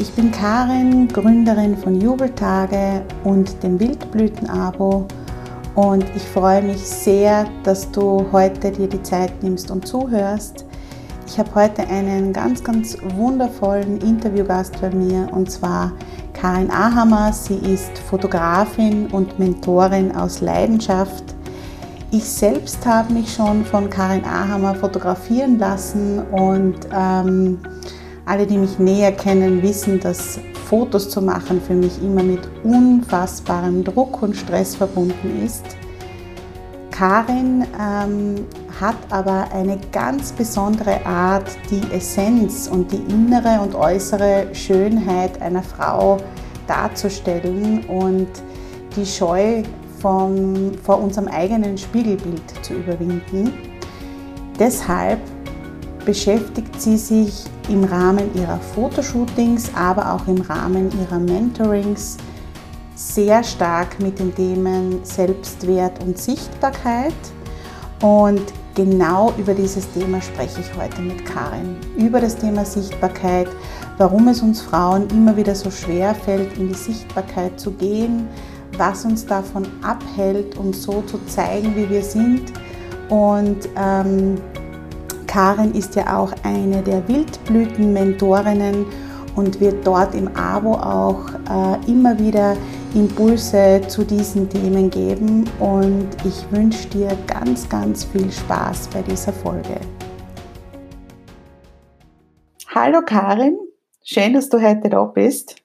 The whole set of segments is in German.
Ich bin Karin, Gründerin von Jubeltage und dem Wildblüten-Abo und ich freue mich sehr, dass du heute dir die Zeit nimmst und zuhörst. Ich habe heute einen ganz, ganz wundervollen Interviewgast bei mir und zwar Karin Ahammer. Sie ist Fotografin und Mentorin aus Leidenschaft. Ich selbst habe mich schon von Karin Ahammer fotografieren lassen und ähm, alle, die mich näher kennen, wissen, dass Fotos zu machen für mich immer mit unfassbarem Druck und Stress verbunden ist. Karin ähm, hat aber eine ganz besondere Art, die Essenz und die innere und äußere Schönheit einer Frau darzustellen und die Scheu vom, vor unserem eigenen Spiegelbild zu überwinden. Deshalb beschäftigt sie sich im Rahmen ihrer Fotoshootings, aber auch im Rahmen ihrer Mentorings sehr stark mit den Themen Selbstwert und Sichtbarkeit. Und genau über dieses Thema spreche ich heute mit Karin. Über das Thema Sichtbarkeit, warum es uns Frauen immer wieder so schwer fällt, in die Sichtbarkeit zu gehen, was uns davon abhält, uns so zu zeigen, wie wir sind. Und ähm, Karin ist ja auch eine der Wildblüten-Mentorinnen und wird dort im Abo auch äh, immer wieder Impulse zu diesen Themen geben. Und ich wünsche dir ganz, ganz viel Spaß bei dieser Folge. Hallo Karin, schön, dass du heute da bist.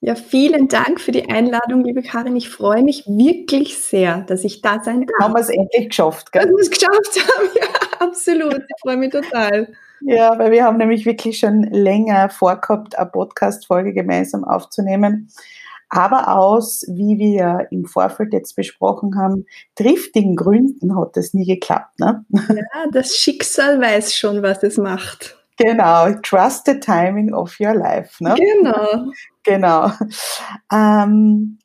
Ja, vielen Dank für die Einladung, liebe Karin. Ich freue mich wirklich sehr, dass ich da sein darf. Haben wir es endlich geschafft, gell? Dass wir es geschafft haben, ja, absolut. Ich freue mich total. Ja, weil wir haben nämlich wirklich schon länger vorgehabt, eine Podcast-Folge gemeinsam aufzunehmen. Aber aus, wie wir im Vorfeld jetzt besprochen haben, triftigen Gründen hat das nie geklappt. Ne? Ja, das Schicksal weiß schon, was es macht. Genau, trust the timing of your life. Ne? Genau. genau. Ähm,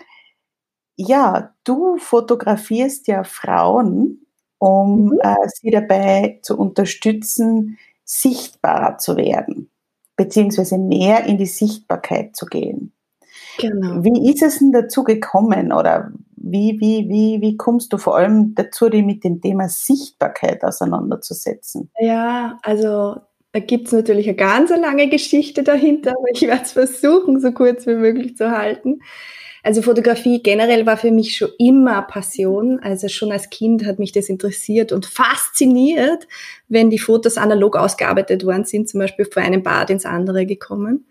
ja, du fotografierst ja Frauen, um mhm. äh, sie dabei zu unterstützen, sichtbarer zu werden, beziehungsweise mehr in die Sichtbarkeit zu gehen. Genau. Wie ist es denn dazu gekommen oder wie, wie, wie, wie kommst du vor allem dazu, dich mit dem Thema Sichtbarkeit auseinanderzusetzen? Ja, also da gibt es natürlich eine ganz lange Geschichte dahinter, aber ich werde es versuchen, so kurz wie möglich zu halten. Also Fotografie generell war für mich schon immer Passion. Also schon als Kind hat mich das interessiert und fasziniert, wenn die Fotos analog ausgearbeitet worden sind, zum Beispiel von einem Bad ins andere gekommen.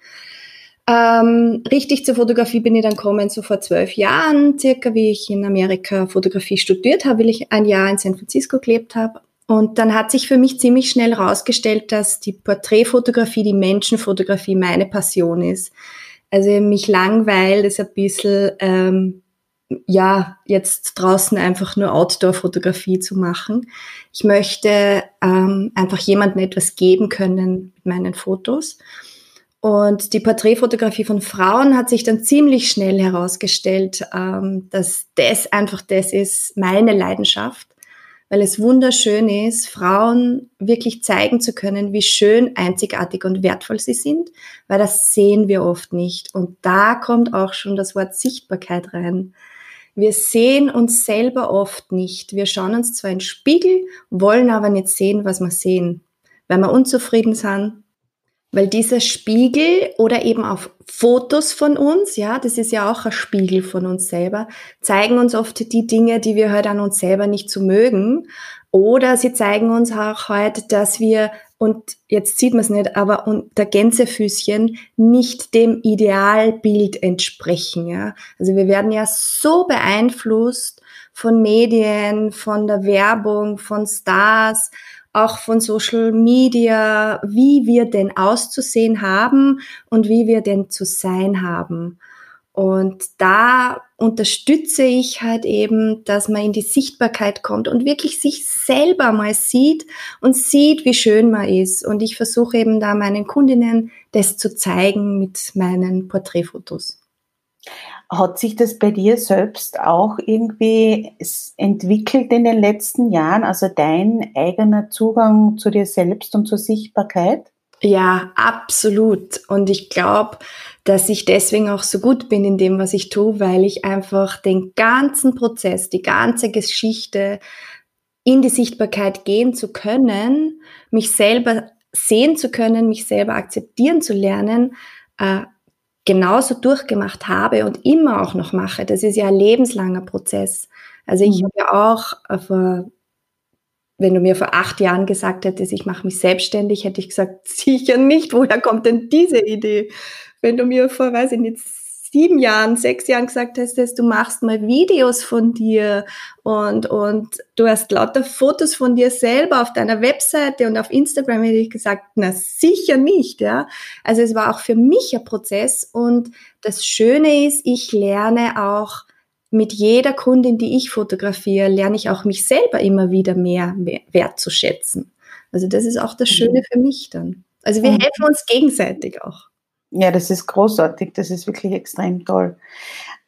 Ähm, richtig zur Fotografie bin ich dann gekommen, so vor zwölf Jahren, circa wie ich in Amerika Fotografie studiert habe, weil ich ein Jahr in San Francisco gelebt habe. Und dann hat sich für mich ziemlich schnell herausgestellt, dass die Porträtfotografie, die Menschenfotografie meine Passion ist. Also mich langweilt es ein bisschen, ähm, ja, jetzt draußen einfach nur Outdoor-Fotografie zu machen. Ich möchte ähm, einfach jemandem etwas geben können mit meinen Fotos. Und die Porträtfotografie von Frauen hat sich dann ziemlich schnell herausgestellt, ähm, dass das einfach das ist, meine Leidenschaft weil es wunderschön ist, Frauen wirklich zeigen zu können, wie schön, einzigartig und wertvoll sie sind, weil das sehen wir oft nicht. Und da kommt auch schon das Wort Sichtbarkeit rein. Wir sehen uns selber oft nicht. Wir schauen uns zwar in den Spiegel, wollen aber nicht sehen, was wir sehen. Wenn wir unzufrieden sind, weil dieser Spiegel oder eben auch Fotos von uns, ja, das ist ja auch ein Spiegel von uns selber, zeigen uns oft die Dinge, die wir halt an uns selber nicht so mögen. Oder sie zeigen uns auch halt, dass wir, und jetzt sieht man es nicht, aber unter Gänsefüßchen nicht dem Idealbild entsprechen, ja. Also wir werden ja so beeinflusst von Medien, von der Werbung, von Stars, auch von Social Media, wie wir denn auszusehen haben und wie wir denn zu sein haben. Und da unterstütze ich halt eben, dass man in die Sichtbarkeit kommt und wirklich sich selber mal sieht und sieht, wie schön man ist. Und ich versuche eben da meinen Kundinnen das zu zeigen mit meinen Porträtfotos. Hat sich das bei dir selbst auch irgendwie entwickelt in den letzten Jahren, also dein eigener Zugang zu dir selbst und zur Sichtbarkeit? Ja, absolut. Und ich glaube, dass ich deswegen auch so gut bin in dem, was ich tue, weil ich einfach den ganzen Prozess, die ganze Geschichte in die Sichtbarkeit gehen zu können, mich selber sehen zu können, mich selber akzeptieren zu lernen, äh, genauso durchgemacht habe und immer auch noch mache. Das ist ja ein lebenslanger Prozess. Also ich mhm. habe ja auch äh, vor, wenn du mir vor acht Jahren gesagt hättest, ich mache mich selbstständig, hätte ich gesagt, sicher nicht. Woher kommt denn diese Idee? Wenn du mir vor, weiß ich nicht, sieben Jahren, sechs Jahren gesagt hast, dass du machst mal Videos von dir und, und du hast lauter Fotos von dir selber auf deiner Webseite und auf Instagram, hätte ich gesagt, na sicher nicht, ja. Also es war auch für mich ein Prozess und das Schöne ist, ich lerne auch mit jeder Kundin, die ich fotografiere, lerne ich auch mich selber immer wieder mehr wertzuschätzen. Also das ist auch das mhm. Schöne für mich dann. Also wir mhm. helfen uns gegenseitig auch. Ja, das ist großartig, das ist wirklich extrem toll.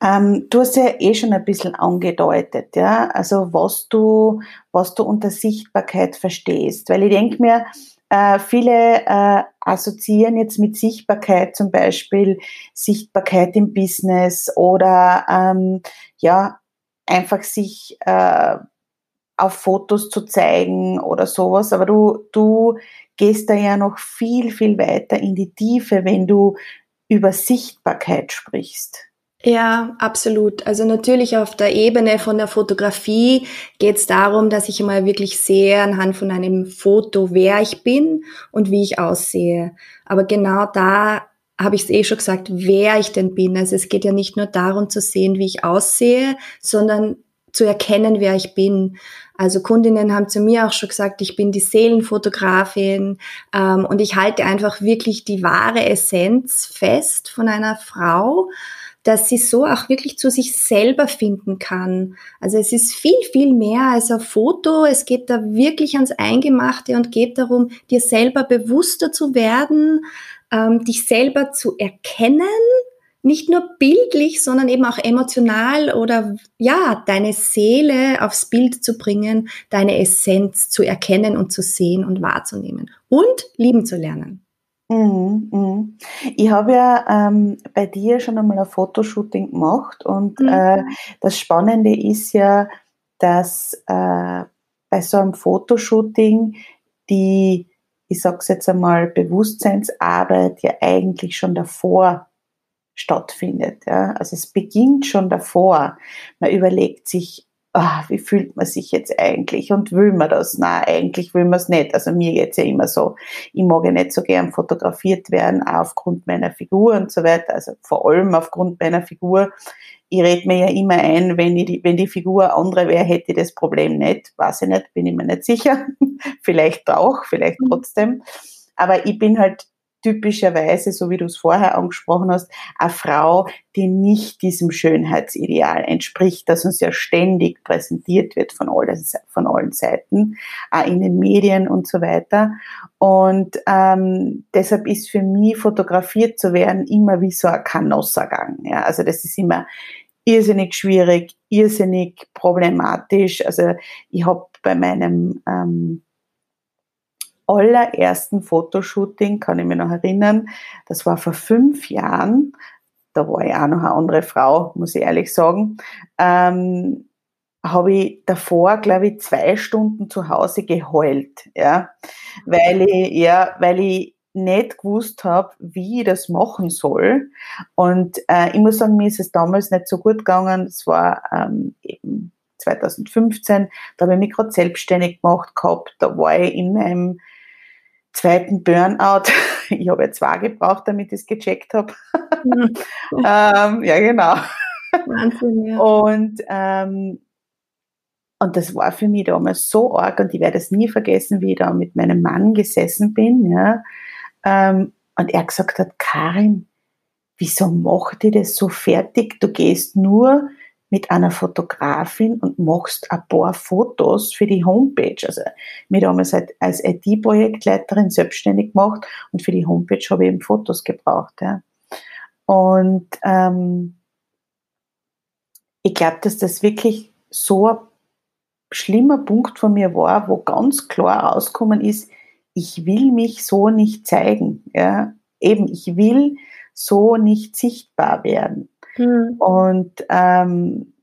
Ähm, du hast ja eh schon ein bisschen angedeutet, ja, also was du, was du unter Sichtbarkeit verstehst, weil ich denke mir, äh, viele äh, assoziieren jetzt mit Sichtbarkeit zum Beispiel Sichtbarkeit im Business oder ähm, ja, einfach sich äh, auf Fotos zu zeigen oder sowas, aber du, du gehst da ja noch viel, viel weiter in die Tiefe, wenn du über Sichtbarkeit sprichst. Ja, absolut. Also natürlich auf der Ebene von der Fotografie geht es darum, dass ich mal wirklich sehe anhand von einem Foto, wer ich bin und wie ich aussehe. Aber genau da habe ich es eh schon gesagt, wer ich denn bin. Also es geht ja nicht nur darum zu sehen, wie ich aussehe, sondern zu erkennen, wer ich bin. Also Kundinnen haben zu mir auch schon gesagt, ich bin die Seelenfotografin ähm, und ich halte einfach wirklich die wahre Essenz fest von einer Frau, dass sie so auch wirklich zu sich selber finden kann. Also es ist viel, viel mehr als ein Foto. Es geht da wirklich ans Eingemachte und geht darum, dir selber bewusster zu werden, ähm, dich selber zu erkennen nicht nur bildlich, sondern eben auch emotional oder ja, deine Seele aufs Bild zu bringen, deine Essenz zu erkennen und zu sehen und wahrzunehmen und lieben zu lernen. Mhm, mhm. Ich habe ja ähm, bei dir schon einmal ein Fotoshooting gemacht und mhm. äh, das Spannende ist ja, dass äh, bei so einem Fotoshooting die, ich sag's jetzt einmal, Bewusstseinsarbeit ja eigentlich schon davor stattfindet. Ja. Also es beginnt schon davor. Man überlegt sich, oh, wie fühlt man sich jetzt eigentlich und will man das? Na, eigentlich will man es nicht. Also mir geht's ja immer so, ich mag ja nicht so gern fotografiert werden, auch aufgrund meiner Figur und so weiter. Also vor allem aufgrund meiner Figur. Ich rede mir ja immer ein, wenn, ich die, wenn die Figur andere wäre, hätte ich das Problem nicht. Weiß ich nicht, bin ich mir nicht sicher. vielleicht auch, vielleicht mhm. trotzdem. Aber ich bin halt typischerweise, so wie du es vorher angesprochen hast, eine Frau, die nicht diesem Schönheitsideal entspricht, das uns ja ständig präsentiert wird von allen, von allen Seiten, auch in den Medien und so weiter. Und ähm, deshalb ist für mich fotografiert zu werden immer wie so ein Kanossergang. Ja? Also das ist immer irrsinnig schwierig, irrsinnig problematisch. Also ich habe bei meinem ähm, allerersten Fotoshooting, kann ich mich noch erinnern, das war vor fünf Jahren, da war ich auch noch eine andere Frau, muss ich ehrlich sagen, ähm, habe ich davor, glaube ich, zwei Stunden zu Hause geheult, ja, weil ich, ja, weil ich nicht gewusst habe, wie ich das machen soll. Und äh, ich muss sagen, mir ist es damals nicht so gut gegangen. Es war ähm, eben 2015, da habe ich mich gerade selbstständig gemacht gehabt. Da war ich in meinem zweiten Burnout. Ich habe ja zwei gebraucht, damit ich es gecheckt habe. Mhm. ähm, ja, genau. Wahnsinn, ja. Und, ähm, und das war für mich damals so arg und ich werde es nie vergessen, wie ich da mit meinem Mann gesessen bin. Ja. Ähm, und er gesagt hat, Karin, wieso macht ihr das so fertig? Du gehst nur mit einer Fotografin und machst ein paar Fotos für die Homepage. Also, mir damals halt als IT-Projektleiterin selbstständig gemacht und für die Homepage habe ich eben Fotos gebraucht. Ja. Und ähm, ich glaube, dass das wirklich so ein schlimmer Punkt von mir war, wo ganz klar rausgekommen ist, ich will mich so nicht zeigen. Ja. Eben, ich will so nicht sichtbar werden. Mhm. Und ähm,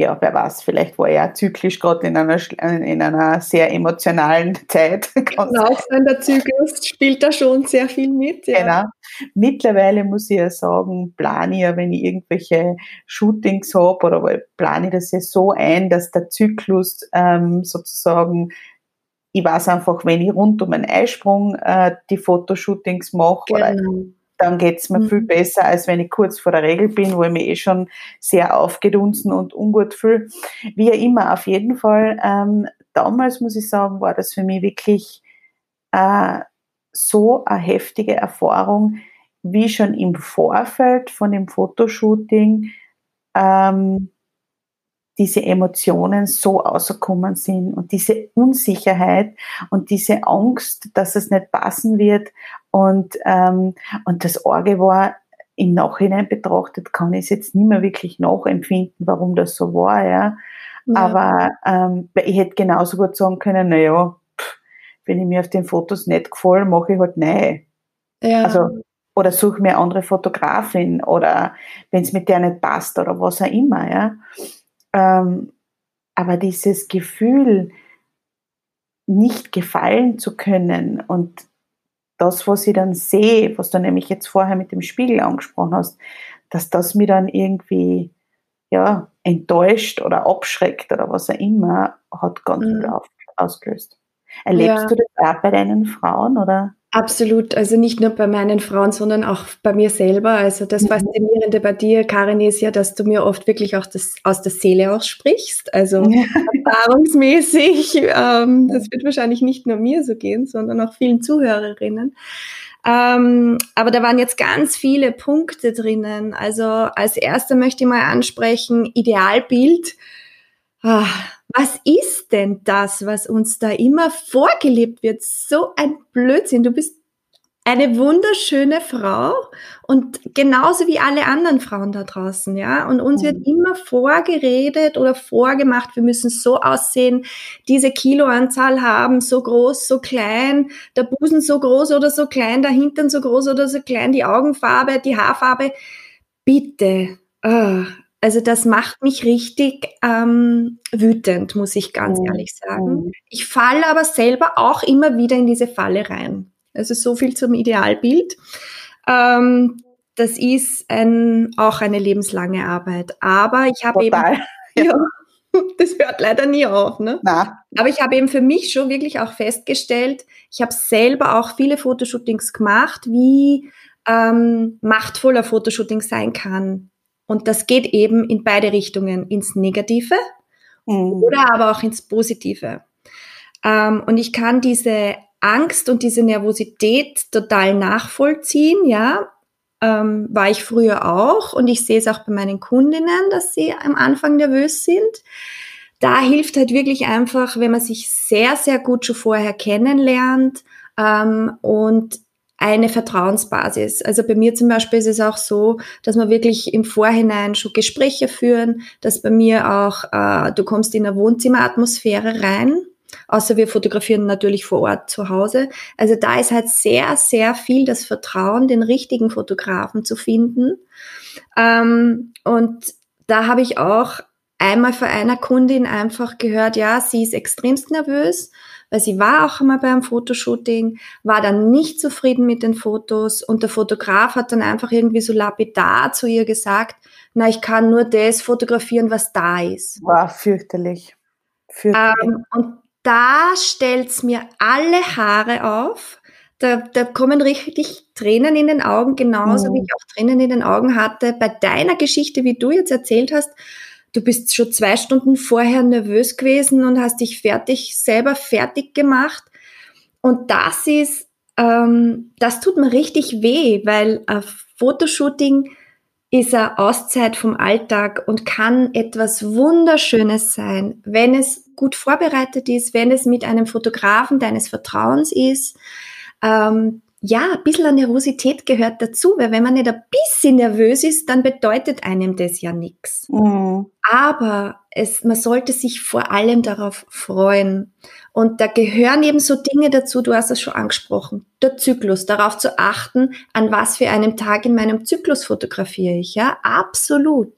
ja, wer weiß, vielleicht war er zyklisch gerade in einer, in einer sehr emotionalen Zeit. Genau, der Zyklus spielt da schon sehr viel mit. Ja. Genau. Mittlerweile muss ich ja sagen, plane ich ja, wenn ich irgendwelche Shootings habe oder plane ich das ja so ein, dass der Zyklus ähm, sozusagen ich weiß einfach, wenn ich rund um einen Eisprung äh, die Fotoshootings mache genau. oder dann geht's mir mhm. viel besser, als wenn ich kurz vor der Regel bin, wo ich mich eh schon sehr aufgedunsen und ungut fühle. Wie immer, auf jeden Fall, ähm, damals muss ich sagen, war das für mich wirklich äh, so eine heftige Erfahrung, wie schon im Vorfeld von dem Fotoshooting ähm, diese Emotionen so außerkommen sind und diese Unsicherheit und diese Angst, dass es nicht passen wird und, ähm, und das Orge war, im Nachhinein betrachtet, kann ich es jetzt nicht mehr wirklich nachempfinden, warum das so war, ja. ja. Aber ähm, ich hätte genauso gut sagen können, naja, wenn ich mir auf den Fotos nicht gefallen, mache ich halt nein. Ja. Also, oder suche mir andere Fotografin oder wenn es mit der nicht passt oder was auch immer, ja. Ähm, aber dieses Gefühl, nicht gefallen zu können und das, was ich dann sehe, was du nämlich jetzt vorher mit dem Spiegel angesprochen hast, dass das mir dann irgendwie ja, enttäuscht oder abschreckt oder was auch immer, hat ganz mhm. viel ausgelöst. Erlebst ja. du das auch bei deinen Frauen oder? Absolut, also nicht nur bei meinen Frauen, sondern auch bei mir selber. Also das mhm. Faszinierende bei dir, Karin, ist ja, dass du mir oft wirklich auch das aus der Seele aussprichst. Also erfahrungsmäßig, ähm, das wird wahrscheinlich nicht nur mir so gehen, sondern auch vielen Zuhörerinnen. Ähm, aber da waren jetzt ganz viele Punkte drinnen. Also als erster möchte ich mal ansprechen, Idealbild. Ah, was ist denn das, was uns da immer vorgelebt wird? So ein Blödsinn. Du bist eine wunderschöne Frau und genauso wie alle anderen Frauen da draußen, ja. Und uns wird mhm. immer vorgeredet oder vorgemacht, wir müssen so aussehen, diese Kiloanzahl haben, so groß, so klein, der Busen so groß oder so klein, der Hintern so groß oder so klein, die Augenfarbe, die Haarfarbe. Bitte, oh, also das macht mich richtig ähm, wütend, muss ich ganz mhm. ehrlich sagen. Mhm. Ich falle aber selber auch immer wieder in diese Falle rein. Also so viel zum Idealbild. Ähm, das ist ein, auch eine lebenslange Arbeit. Aber ich habe eben, ja, das hört leider nie auf. Ne? Na. Aber ich habe eben für mich schon wirklich auch festgestellt, ich habe selber auch viele Fotoshootings gemacht, wie ähm, machtvoller Fotoshooting sein kann und das geht eben in beide Richtungen, ins Negative mhm. oder aber auch ins Positive. Ähm, und ich kann diese Angst und diese Nervosität total nachvollziehen, ja. Ähm, war ich früher auch und ich sehe es auch bei meinen Kundinnen, dass sie am Anfang nervös sind. Da hilft halt wirklich einfach, wenn man sich sehr, sehr gut schon vorher kennenlernt ähm, und eine Vertrauensbasis. Also bei mir zum Beispiel ist es auch so, dass wir wirklich im Vorhinein schon Gespräche führen, dass bei mir auch, äh, du kommst in eine Wohnzimmeratmosphäre rein, außer wir fotografieren natürlich vor Ort zu Hause. Also da ist halt sehr, sehr viel das Vertrauen, den richtigen Fotografen zu finden. Ähm, und da habe ich auch einmal von einer Kundin einfach gehört, ja, sie ist extremst nervös weil sie war auch einmal beim Fotoshooting, war dann nicht zufrieden mit den Fotos und der Fotograf hat dann einfach irgendwie so lapidar zu ihr gesagt, na, ich kann nur das fotografieren, was da ist. War fürchterlich. fürchterlich. Ähm, und da stellt's mir alle Haare auf. Da, da kommen richtig Tränen in den Augen, genauso mhm. wie ich auch Tränen in den Augen hatte bei deiner Geschichte, wie du jetzt erzählt hast du bist schon zwei Stunden vorher nervös gewesen und hast dich fertig, selber fertig gemacht. Und das ist, ähm, das tut mir richtig weh, weil ein Fotoshooting ist eine Auszeit vom Alltag und kann etwas Wunderschönes sein, wenn es gut vorbereitet ist, wenn es mit einem Fotografen deines Vertrauens ist, ähm, ja, ein bisschen Nervosität gehört dazu, weil wenn man nicht ein bisschen nervös ist, dann bedeutet einem das ja nichts. Mhm. Aber es, man sollte sich vor allem darauf freuen. Und da gehören eben so Dinge dazu, du hast es schon angesprochen, der Zyklus, darauf zu achten, an was für einem Tag in meinem Zyklus fotografiere ich, ja, absolut.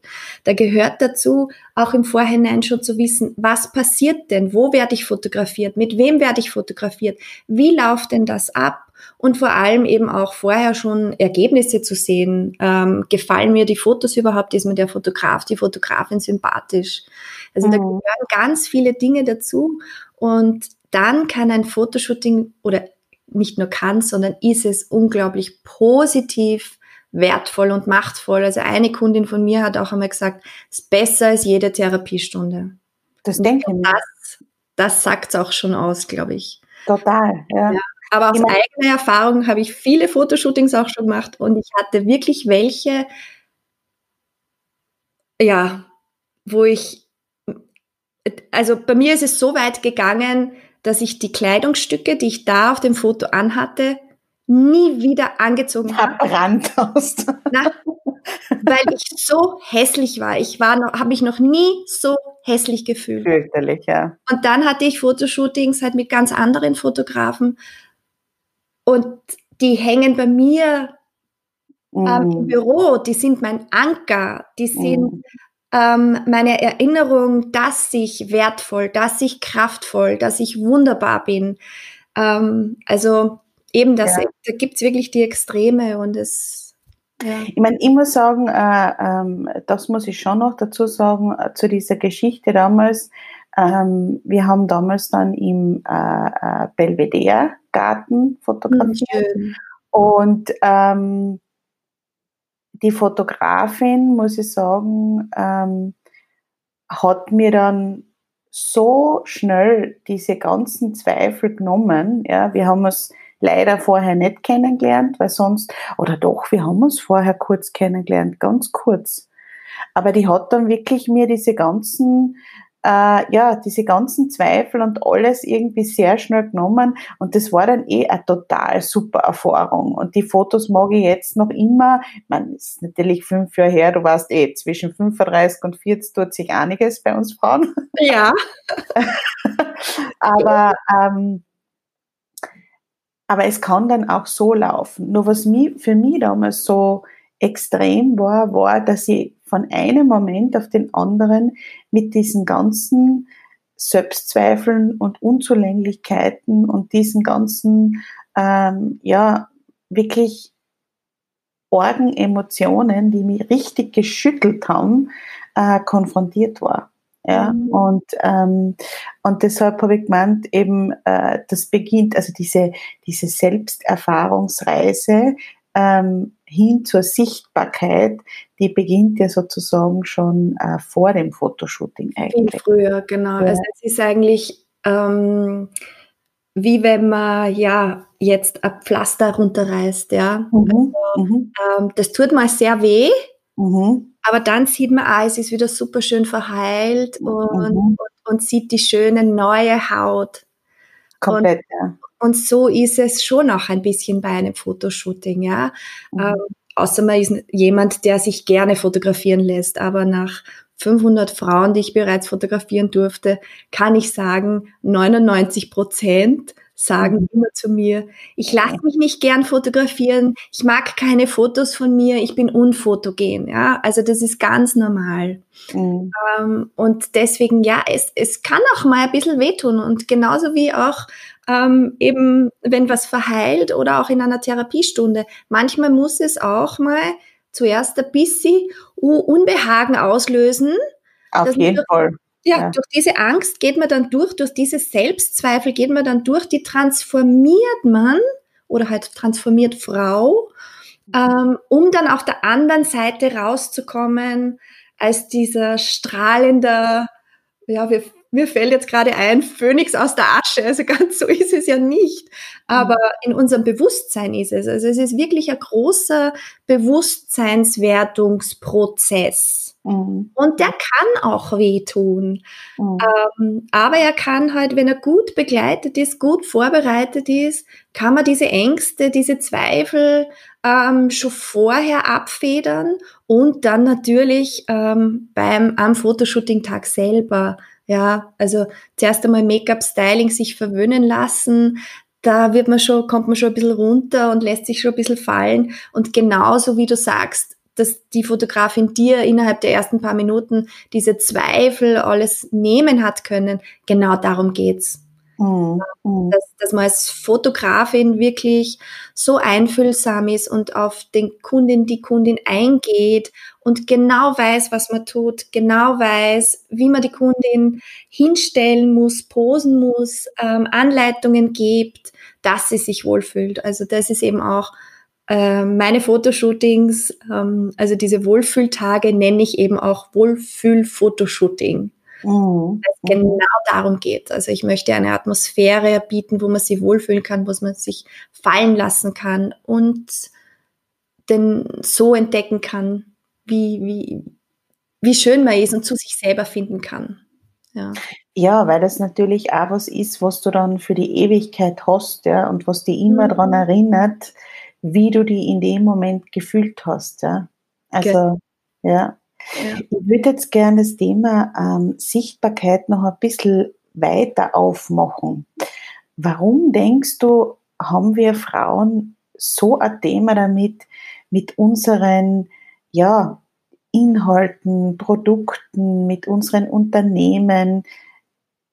Da gehört dazu, auch im Vorhinein schon zu wissen, was passiert denn, wo werde ich fotografiert, mit wem werde ich fotografiert, wie läuft denn das ab? und vor allem eben auch vorher schon Ergebnisse zu sehen. Ähm, gefallen mir die Fotos überhaupt? Ist mir der Fotograf, die Fotografin sympathisch? Also mhm. da gehören ganz viele Dinge dazu und dann kann ein Fotoshooting oder nicht nur kann, sondern ist es unglaublich positiv, wertvoll und machtvoll. Also eine Kundin von mir hat auch einmal gesagt, es ist besser als jede Therapiestunde. Das denke ich. Das, das sagt es auch schon aus, glaube ich. Total, ja. ja. Aber aus eigener Erfahrung habe ich viele Fotoshootings auch schon gemacht und ich hatte wirklich welche, ja, wo ich, also bei mir ist es so weit gegangen, dass ich die Kleidungsstücke, die ich da auf dem Foto anhatte, nie wieder angezogen habe. Verbrannt hast. Na, weil ich so hässlich war. Ich war habe mich noch nie so hässlich gefühlt. Fürchterlich, ja. Und dann hatte ich Fotoshootings halt mit ganz anderen Fotografen und die hängen bei mir mm. ähm, im mm. Büro, die sind mein Anker, die sind mm. Ähm, meine Erinnerung, dass ich wertvoll, dass ich kraftvoll, dass ich wunderbar bin. Ähm, also eben das, ja. da gibt es wirklich die Extreme und es. Ja. Ich meine, ich muss sagen, äh, ähm, das muss ich schon noch dazu sagen, äh, zu dieser Geschichte damals. Ähm, wir haben damals dann im äh, äh Belvedere Garten fotografiert. Mhm. Und ähm, die Fotografin, muss ich sagen, ähm, hat mir dann so schnell diese ganzen Zweifel genommen. Ja, wir haben es leider vorher nicht kennengelernt, weil sonst, oder doch, wir haben uns vorher kurz kennengelernt, ganz kurz. Aber die hat dann wirklich mir diese ganzen äh, ja, diese ganzen Zweifel und alles irgendwie sehr schnell genommen und das war dann eh eine total super Erfahrung und die Fotos mag ich jetzt noch immer, man ist natürlich fünf Jahre her, du weißt eh, zwischen 35 und 40 tut sich einiges bei uns Frauen. Ja. aber, ähm, aber es kann dann auch so laufen. Nur was mich, für mich damals so extrem war, war, dass ich von einem Moment auf den anderen mit diesen ganzen Selbstzweifeln und Unzulänglichkeiten und diesen ganzen, ähm, ja, wirklich argen Emotionen, die mich richtig geschüttelt haben, äh, konfrontiert war. Ja, mhm. und, ähm, und deshalb habe ich gemeint, eben, äh, das beginnt, also diese, diese Selbsterfahrungsreise ähm, hin zur Sichtbarkeit, die beginnt ja sozusagen schon äh, vor dem Fotoshooting eigentlich. Viel früher, genau. Ja. Also es ist eigentlich ähm, wie wenn man ja jetzt ein Pflaster runterreißt, ja. Mhm. Also, mhm. ähm, das tut mal sehr weh, mhm. aber dann sieht man, ah, es ist wieder super schön verheilt und, mhm. und, und, sieht die schöne neue Haut. Komplett, und, ja. Und so ist es schon auch ein bisschen bei einem Fotoshooting, ja. Mhm. Ähm, außer man ist jemand, der sich gerne fotografieren lässt, aber nach 500 Frauen, die ich bereits fotografieren durfte, kann ich sagen, 99 Prozent sagen mhm. immer zu mir, ich lasse mich nicht gern fotografieren, ich mag keine Fotos von mir, ich bin unfotogen. Ja, also das ist ganz normal. Mhm. Ähm, und deswegen, ja, es, es kann auch mal ein bisschen wehtun und genauso wie auch ähm, eben, wenn was verheilt oder auch in einer Therapiestunde. Manchmal muss es auch mal zuerst ein bisschen Unbehagen auslösen. Auf jeden Fall ja, ja, durch diese Angst geht man dann durch, durch diese Selbstzweifel geht man dann durch, die transformiert man oder halt transformiert Frau, ähm, um dann auf der anderen Seite rauszukommen als dieser strahlender, ja, wir, mir fällt jetzt gerade ein, Phönix aus der Asche, also ganz so ist es ja nicht, aber in unserem Bewusstsein ist es. Also es ist wirklich ein großer Bewusstseinswertungsprozess. Mhm. Und der kann auch wehtun. Mhm. Ähm, aber er kann halt, wenn er gut begleitet ist, gut vorbereitet ist, kann man diese Ängste, diese Zweifel ähm, schon vorher abfedern und dann natürlich ähm, beim am Fotoshooting-Tag selber. Ja, also zuerst einmal Make-up-Styling sich verwöhnen lassen, da wird man schon, kommt man schon ein bisschen runter und lässt sich schon ein bisschen fallen. Und genauso wie du sagst, dass die Fotografin dir innerhalb der ersten paar Minuten diese Zweifel alles nehmen hat können. Genau darum geht's. Mhm. Dass, dass man als Fotografin wirklich so einfühlsam ist und auf den Kundin, die Kundin eingeht und genau weiß, was man tut, genau weiß, wie man die Kundin hinstellen muss, posen muss, ähm, Anleitungen gibt, dass sie sich wohlfühlt. Also das ist eben auch ähm, meine Fotoshootings, ähm, also diese Wohlfühltage nenne ich eben auch Wohlfühl-Fotoshooting. Mhm. Weil es genau darum geht. Also ich möchte eine Atmosphäre bieten, wo man sich wohlfühlen kann, wo man sich fallen lassen kann und denn so entdecken kann, wie, wie, wie schön man ist und zu sich selber finden kann. Ja. ja, weil das natürlich auch was ist, was du dann für die Ewigkeit hast, ja, und was dich immer mhm. daran erinnert, wie du die in dem Moment gefühlt hast. Ja? Also, okay. ja. Ja. Ich würde jetzt gerne das Thema ähm, Sichtbarkeit noch ein bisschen weiter aufmachen. Warum denkst du, haben wir Frauen so ein Thema damit, mit unseren ja, Inhalten, Produkten, mit unseren Unternehmen,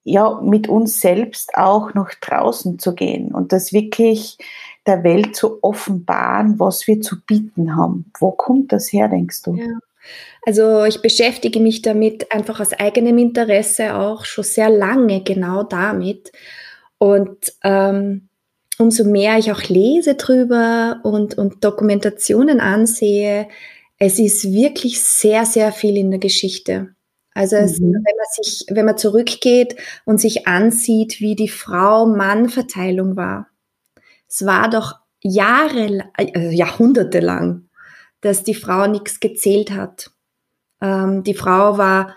ja, mit uns selbst auch nach draußen zu gehen und das wirklich der Welt zu offenbaren, was wir zu bieten haben. Wo kommt das her, denkst du? Ja. Also ich beschäftige mich damit einfach aus eigenem Interesse auch schon sehr lange genau damit. Und ähm, umso mehr ich auch lese drüber und, und Dokumentationen ansehe, es ist wirklich sehr, sehr viel in der Geschichte. Also es, mhm. wenn man sich, wenn man zurückgeht und sich ansieht, wie die Frau-Mann-Verteilung war, es war doch Jahre, also Jahrhunderte lang, dass die Frau nichts gezählt hat. Ähm, die Frau war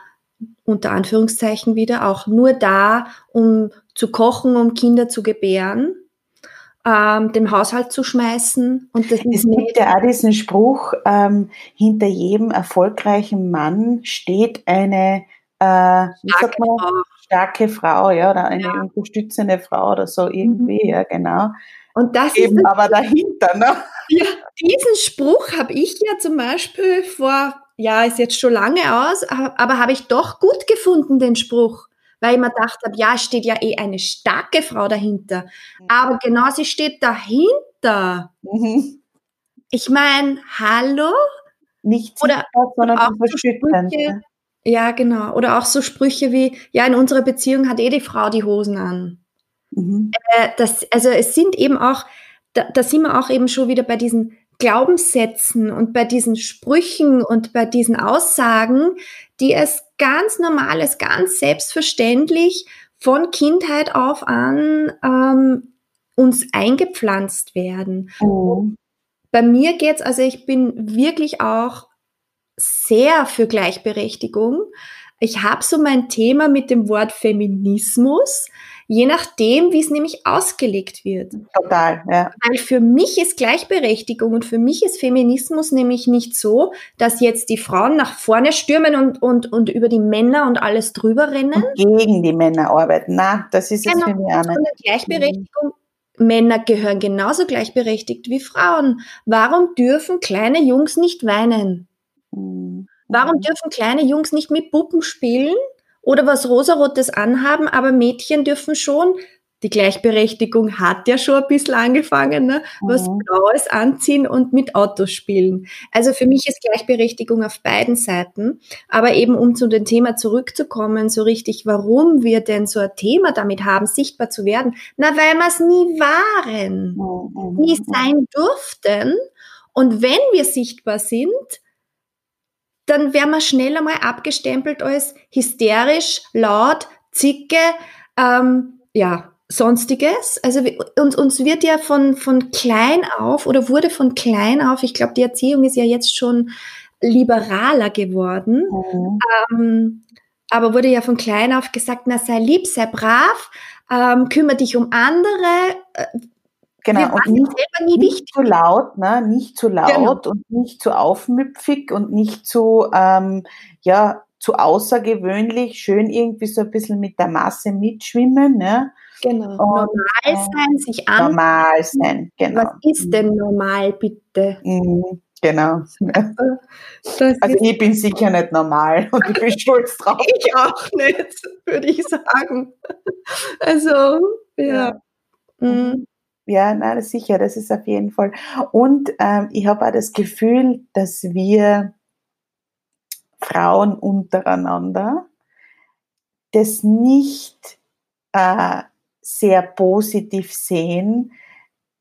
unter Anführungszeichen wieder auch nur da, um zu kochen, um Kinder zu gebären, ähm, den Haushalt zu schmeißen. Und das es gibt ja auch diesen Spruch, ähm, hinter jedem erfolgreichen Mann steht eine äh, starke, man, Frau. starke Frau, ja, oder eine ja. unterstützende Frau oder so irgendwie, mhm. ja, genau. Und das Eben ist aber dahinter, ne? Ja, diesen Spruch habe ich ja zum Beispiel vor, ja, ist jetzt schon lange aus, aber habe ich doch gut gefunden, den Spruch. Weil ich mir gedacht habe, ja, steht ja eh eine starke Frau dahinter. Mhm. Aber genau, sie steht dahinter. Mhm. Ich meine, hallo? Nicht oder, sondern auch so Sprüche, Ja, genau. Oder auch so Sprüche wie, ja, in unserer Beziehung hat eh die Frau die Hosen an. Mhm. Äh, das, also es sind eben auch, da, da sind wir auch eben schon wieder bei diesen Glaubenssätzen und bei diesen Sprüchen und bei diesen Aussagen, die es ganz normal ist, ganz selbstverständlich von Kindheit auf an ähm, uns eingepflanzt werden. Mhm. Bei mir geht's, also ich bin wirklich auch sehr für Gleichberechtigung. Ich habe so mein Thema mit dem Wort Feminismus je nachdem, wie es nämlich ausgelegt wird. Total, ja. Weil für mich ist Gleichberechtigung und für mich ist Feminismus nämlich nicht so, dass jetzt die Frauen nach vorne stürmen und, und, und über die Männer und alles drüber rennen. Und gegen die Männer arbeiten. Na, das ist genau, es für mich auch nicht. Gleichberechtigung Männer gehören genauso gleichberechtigt wie Frauen. Warum dürfen kleine Jungs nicht weinen? Mhm. Warum dürfen kleine Jungs nicht mit Puppen spielen oder was Rosarotes anhaben, aber Mädchen dürfen schon die Gleichberechtigung hat ja schon ein bisschen angefangen, ne? was mhm. Blaues anziehen und mit Autos spielen. Also für mich ist Gleichberechtigung auf beiden Seiten. Aber eben um zu dem Thema zurückzukommen, so richtig, warum wir denn so ein Thema damit haben, sichtbar zu werden? Na, weil wir es nie waren, mhm. nie sein durften. Und wenn wir sichtbar sind, dann werden wir schnell einmal abgestempelt als hysterisch, laut, zicke, ähm, ja, sonstiges. Also uns, uns wird ja von, von klein auf oder wurde von klein auf, ich glaube, die Erziehung ist ja jetzt schon liberaler geworden, mhm. ähm, aber wurde ja von klein auf gesagt, na sei lieb, sei brav, ähm, kümmere dich um andere, äh, Genau, und nicht, nicht zu laut, ne? nicht zu laut genau. und nicht zu aufmüpfig und nicht zu, ähm, ja, zu außergewöhnlich, schön irgendwie so ein bisschen mit der Masse mitschwimmen. Ne? Genau, und, normal äh, sein, sich an. Normal sein, genau. Was ist denn normal, bitte? Mhm. Genau. Das also ich bin sicher nicht normal und ich bin stolz drauf. Ich auch nicht, würde ich sagen. Also, ja. ja. Mhm. Ja, na, sicher, das ist auf jeden Fall. Und ähm, ich habe auch das Gefühl, dass wir Frauen untereinander das nicht äh, sehr positiv sehen,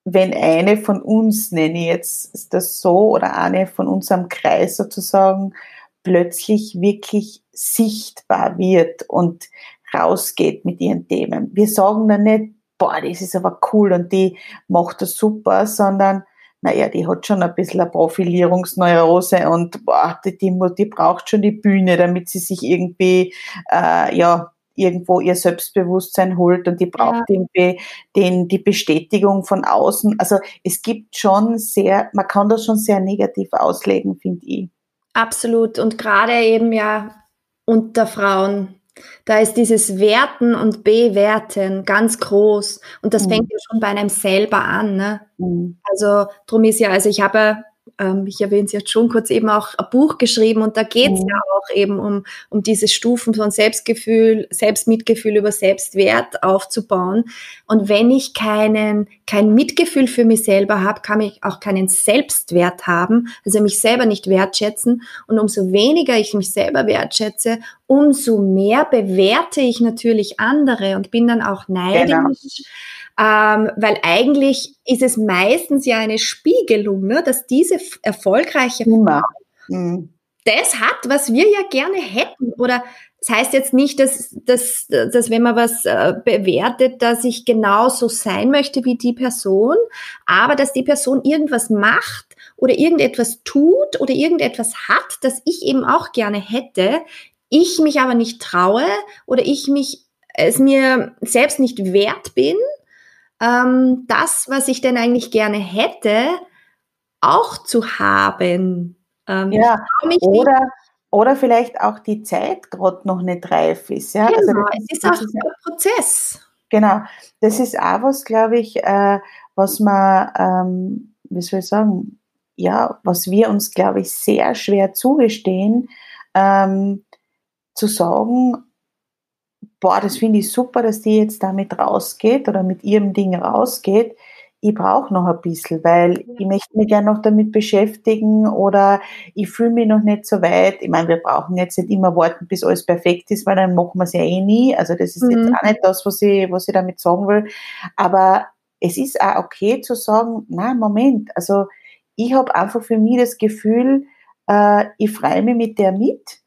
wenn eine von uns, nenne ich jetzt das so, oder eine von unserem Kreis sozusagen, plötzlich wirklich sichtbar wird und rausgeht mit ihren Themen. Wir sagen dann nicht, boah, das ist aber cool und die macht das super, sondern naja, die hat schon ein bisschen eine Profilierungsneurose und boah, die, die, die braucht schon die Bühne, damit sie sich irgendwie, äh, ja, irgendwo ihr Selbstbewusstsein holt und die braucht ja. irgendwie den, die Bestätigung von außen. Also es gibt schon sehr, man kann das schon sehr negativ auslegen, finde ich. Absolut. Und gerade eben ja unter Frauen da ist dieses Werten und Bewerten ganz groß. Und das mhm. fängt ja schon bei einem selber an. Ne? Mhm. Also drum ist ja, also ich habe ähm, ich erwähne es jetzt schon kurz, eben auch ein Buch geschrieben und da geht es mhm. ja auch eben um, um diese Stufen von Selbstgefühl, Selbstmitgefühl über Selbstwert aufzubauen. Und wenn ich keinen, kein Mitgefühl für mich selber habe, kann ich auch keinen Selbstwert haben, also mich selber nicht wertschätzen. Und umso weniger ich mich selber wertschätze, umso mehr bewerte ich natürlich andere und bin dann auch neidisch. Genau ähm, weil eigentlich ist es meistens ja eine Spiegelung, ne, dass diese erfolgreiche Frau mhm. das hat, was wir ja gerne hätten. Oder das heißt jetzt nicht, dass, dass, dass wenn man was äh, bewertet, dass ich genauso sein möchte wie die Person, aber dass die Person irgendwas macht oder irgendetwas tut oder irgendetwas hat, das ich eben auch gerne hätte, ich mich aber nicht traue oder ich mich es mir selbst nicht wert bin, ähm, das, was ich denn eigentlich gerne hätte, auch zu haben. Ähm, ja, oder, oder vielleicht auch die Zeit gerade noch nicht reif ist. Ja? Also genau, also es ist auch ein Prozess. Genau, das ist auch was, glaube ich, äh, was man, ähm, wie soll ich sagen, ja, was wir uns, glaube ich, sehr schwer zugestehen, ähm, zu sagen, boah, das finde ich super, dass die jetzt damit rausgeht oder mit ihrem Ding rausgeht. Ich brauche noch ein bisschen, weil ich möchte mich gerne noch damit beschäftigen oder ich fühle mich noch nicht so weit. Ich meine, wir brauchen jetzt nicht immer warten, bis alles perfekt ist, weil dann machen wir es ja eh nie. Also das ist mhm. jetzt auch nicht das, was ich, was ich damit sagen will. Aber es ist auch okay zu sagen, na Moment, also ich habe einfach für mich das Gefühl, äh, ich freue mich mit der mit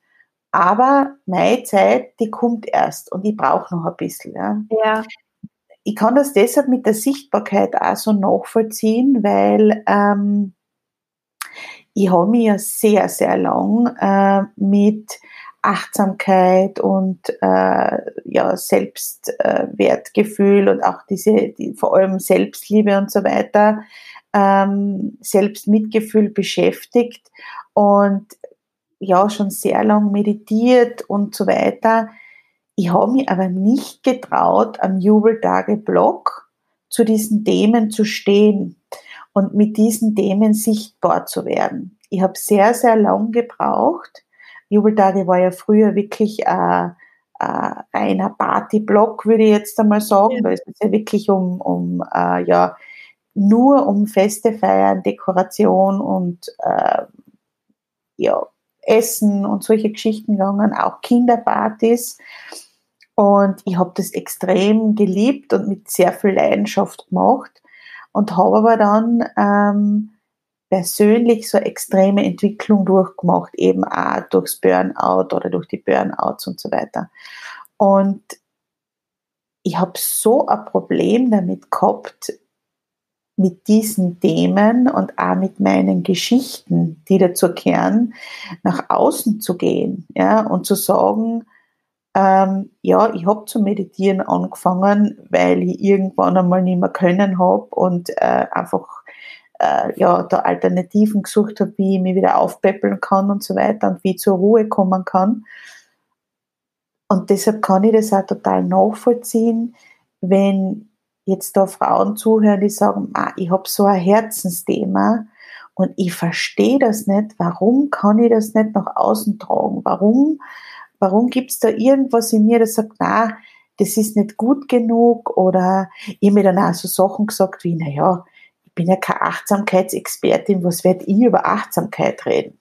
aber meine Zeit, die kommt erst und ich brauche noch ein bisschen. Ja. ja. Ich kann das deshalb mit der Sichtbarkeit auch so nachvollziehen, weil ähm, ich habe mich ja sehr, sehr lang äh, mit Achtsamkeit und äh, ja, Selbstwertgefühl und auch diese, die, vor allem Selbstliebe und so weiter, ähm, Selbstmitgefühl beschäftigt und ja, schon sehr lang meditiert und so weiter. Ich habe mich aber nicht getraut, am Jubeltage-Blog zu diesen Themen zu stehen und mit diesen Themen sichtbar zu werden. Ich habe sehr, sehr lang gebraucht. Jubeltage war ja früher wirklich äh, äh, reiner Partyblock, würde ich jetzt einmal sagen. Ja. Ist es ja wirklich um, um äh, ja, nur um Feste feiern, Dekoration und äh, ja, Essen und solche Geschichten gegangen, auch Kinderpartys. Und ich habe das extrem geliebt und mit sehr viel Leidenschaft gemacht und habe aber dann ähm, persönlich so extreme Entwicklung durchgemacht, eben auch durchs Burnout oder durch die Burnouts und so weiter. Und ich habe so ein Problem damit gehabt, mit diesen Themen und auch mit meinen Geschichten, die dazu kehren, nach außen zu gehen ja, und zu sagen, ähm, ja, ich habe zu meditieren angefangen, weil ich irgendwann einmal nicht mehr können habe und äh, einfach äh, ja, da Alternativen gesucht habe, wie ich mich wieder aufpäppeln kann und so weiter und wie ich zur Ruhe kommen kann. Und deshalb kann ich das auch total nachvollziehen, wenn jetzt da Frauen zuhören, die sagen, ah, ich habe so ein Herzensthema und ich verstehe das nicht, warum kann ich das nicht nach außen tragen? Warum Warum gibt es da irgendwas in mir, das sagt, na, das ist nicht gut genug? Oder ich habe mir dann auch so Sachen gesagt wie, naja, ich bin ja keine Achtsamkeitsexpertin, was werde ich über Achtsamkeit reden?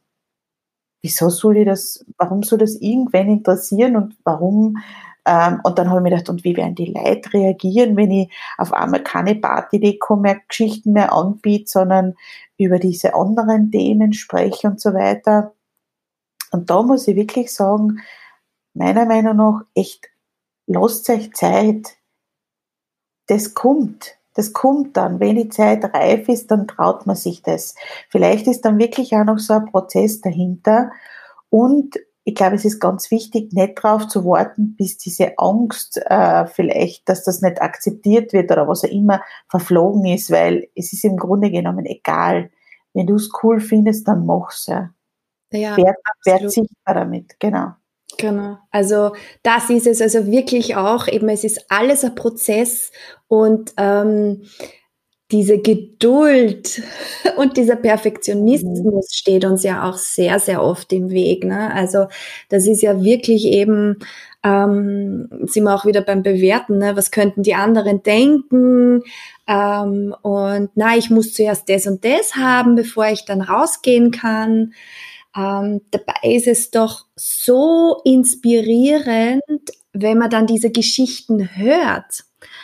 Wieso soll ich das, warum soll das irgendwen interessieren und warum und dann habe ich mir gedacht, und wie werden die Leute reagieren, wenn ich auf einmal keine Partydeko mehr, Geschichten mehr anbiete, sondern über diese anderen Themen spreche und so weiter. Und da muss ich wirklich sagen, meiner Meinung nach echt, lasst euch Zeit. Das kommt. Das kommt dann. Wenn die Zeit reif ist, dann traut man sich das. Vielleicht ist dann wirklich auch noch so ein Prozess dahinter. Und ich glaube, es ist ganz wichtig, nicht darauf zu warten, bis diese Angst äh, vielleicht, dass das nicht akzeptiert wird oder was auch immer verflogen ist, weil es ist im Grunde genommen egal. Wenn du es cool findest, dann mach's ja. Ja, werd, werd sichtbar damit, genau. Genau. Also das ist es also wirklich auch eben, es ist alles ein Prozess und ähm, diese Geduld und dieser Perfektionismus mhm. steht uns ja auch sehr, sehr oft im Weg. Ne? Also das ist ja wirklich eben, ähm, sind wir auch wieder beim Bewerten, ne? was könnten die anderen denken? Ähm, und na, ich muss zuerst das und das haben, bevor ich dann rausgehen kann. Ähm, dabei ist es doch so inspirierend, wenn man dann diese Geschichten hört.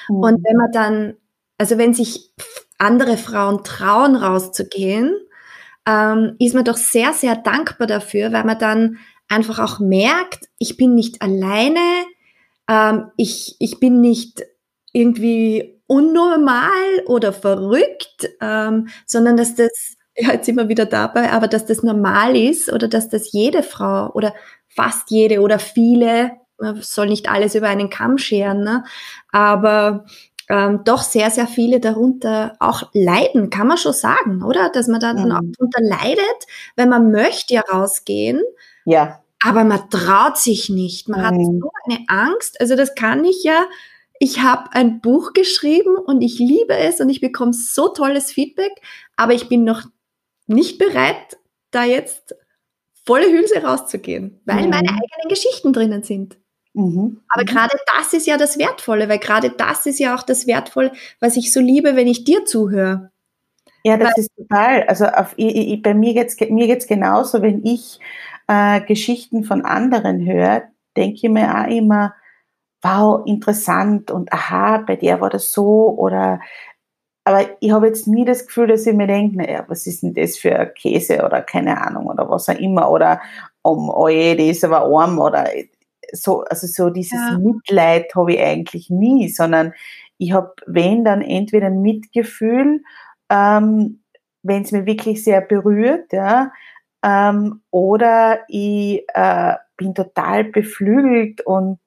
Mhm. Und wenn man dann, also wenn sich andere Frauen trauen, rauszugehen, ähm, ist man doch sehr, sehr dankbar dafür, weil man dann einfach auch merkt, ich bin nicht alleine, ähm, ich, ich bin nicht irgendwie unnormal oder verrückt, ähm, sondern dass das ja, jetzt sind wir wieder dabei, aber dass das normal ist oder dass das jede Frau oder fast jede oder viele, man soll nicht alles über einen Kamm scheren, ne? aber ähm, doch sehr, sehr viele darunter auch leiden, kann man schon sagen, oder? Dass man dann mhm. auch darunter leidet, wenn man möchte ja rausgehen. Ja. Aber man traut sich nicht. Man mhm. hat so eine Angst. Also das kann ich ja. Ich habe ein Buch geschrieben und ich liebe es und ich bekomme so tolles Feedback, aber ich bin noch nicht bereit, da jetzt volle Hülse rauszugehen, weil mhm. meine eigenen Geschichten drinnen sind. Mhm. Aber mhm. gerade das ist ja das Wertvolle, weil gerade das ist ja auch das Wertvolle, was ich so liebe, wenn ich dir zuhöre. Ja, das weil, ist total. Also auf, ich, ich, bei mir geht's mir geht's genauso, wenn ich äh, Geschichten von anderen höre, denke ich mir auch immer, wow, interessant und aha, bei der war das so oder aber ich habe jetzt nie das Gefühl, dass ich mir denke, naja, was ist denn das für Käse oder keine Ahnung oder was auch immer oder um, oh je, die ist aber arm oder so, also so dieses ja. Mitleid habe ich eigentlich nie, sondern ich habe, wenn dann entweder ein Mitgefühl, ähm, wenn es mir wirklich sehr berührt, ja, ähm, oder ich äh, bin total beflügelt und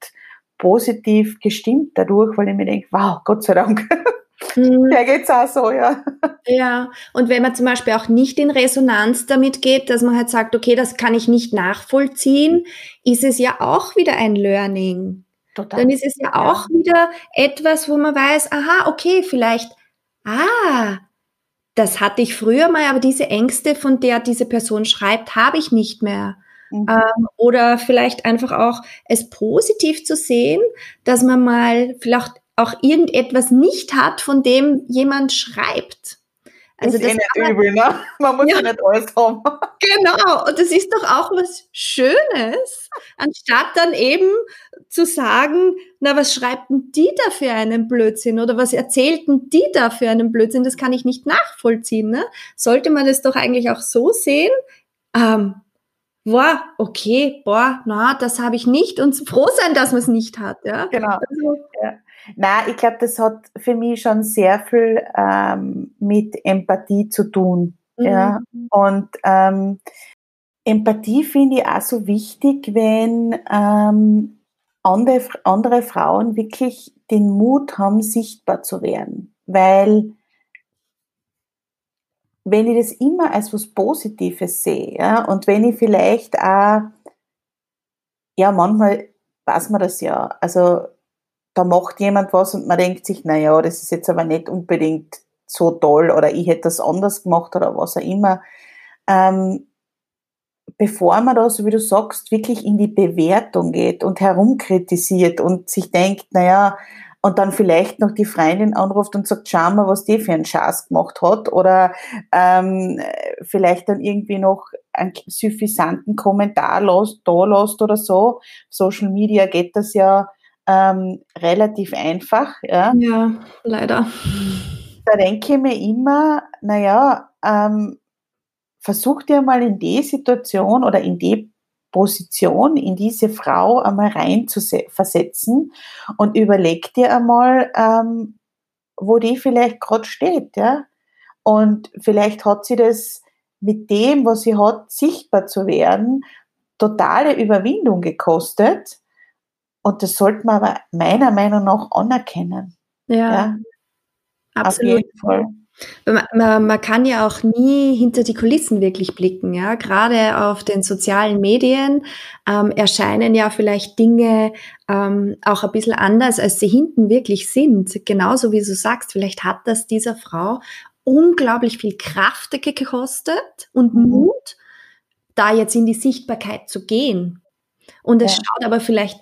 positiv gestimmt dadurch, weil ich mir denke, wow, Gott sei Dank. Mhm. Der geht's auch so, ja. Ja, und wenn man zum Beispiel auch nicht in Resonanz damit geht, dass man halt sagt, okay, das kann ich nicht nachvollziehen, ist es ja auch wieder ein Learning. Total. Dann ist es ja auch wieder etwas, wo man weiß, aha, okay, vielleicht, ah, das hatte ich früher mal, aber diese Ängste, von der diese Person schreibt, habe ich nicht mehr. Mhm. Ähm, oder vielleicht einfach auch es positiv zu sehen, dass man mal vielleicht auch irgendetwas nicht hat, von dem jemand schreibt. Also ist das eh nicht übel, ne? Man muss ja. ja nicht alles haben. Genau, und das ist doch auch was Schönes, anstatt dann eben zu sagen, na, was schreibt denn die da für einen Blödsinn oder was erzählten die da für einen Blödsinn, das kann ich nicht nachvollziehen. Ne? Sollte man das doch eigentlich auch so sehen, ähm, boah, okay, boah, na, das habe ich nicht und froh sein, dass man es nicht hat. Ja? Genau. Also, ja. Na, ich glaube, das hat für mich schon sehr viel ähm, mit Empathie zu tun. Mhm. Ja? Und ähm, Empathie finde ich auch so wichtig, wenn ähm, andere, andere Frauen wirklich den Mut haben, sichtbar zu werden. Weil wenn ich das immer als was Positives sehe, ja, und wenn ich vielleicht auch, ja, manchmal weiß man das ja, also da macht jemand was und man denkt sich, na ja, das ist jetzt aber nicht unbedingt so toll oder ich hätte das anders gemacht oder was auch immer. Ähm, bevor man da, so wie du sagst, wirklich in die Bewertung geht und herumkritisiert und sich denkt, na ja, und dann vielleicht noch die Freundin anruft und sagt, schau mal, was die für einen Schatz gemacht hat oder ähm, vielleicht dann irgendwie noch einen suffisanten Kommentar los, da lässt oder so. Social Media geht das ja ähm, relativ einfach. Ja? ja, leider. Da denke ich mir immer, naja, ähm, versuch dir mal in die Situation oder in die Position, in diese Frau einmal rein zu versetzen und überleg dir einmal, ähm, wo die vielleicht gerade steht, ja. Und vielleicht hat sie das mit dem, was sie hat, sichtbar zu werden, totale Überwindung gekostet. Und das sollte man aber meiner Meinung nach anerkennen. Ja, ja? absolut. Auf jeden Fall. Man, man, man, kann ja auch nie hinter die Kulissen wirklich blicken, ja. Gerade auf den sozialen Medien ähm, erscheinen ja vielleicht Dinge ähm, auch ein bisschen anders, als sie hinten wirklich sind. Genauso wie du sagst, vielleicht hat das dieser Frau unglaublich viel Kraft gekostet und mhm. Mut, da jetzt in die Sichtbarkeit zu gehen. Und es ja. schaut aber vielleicht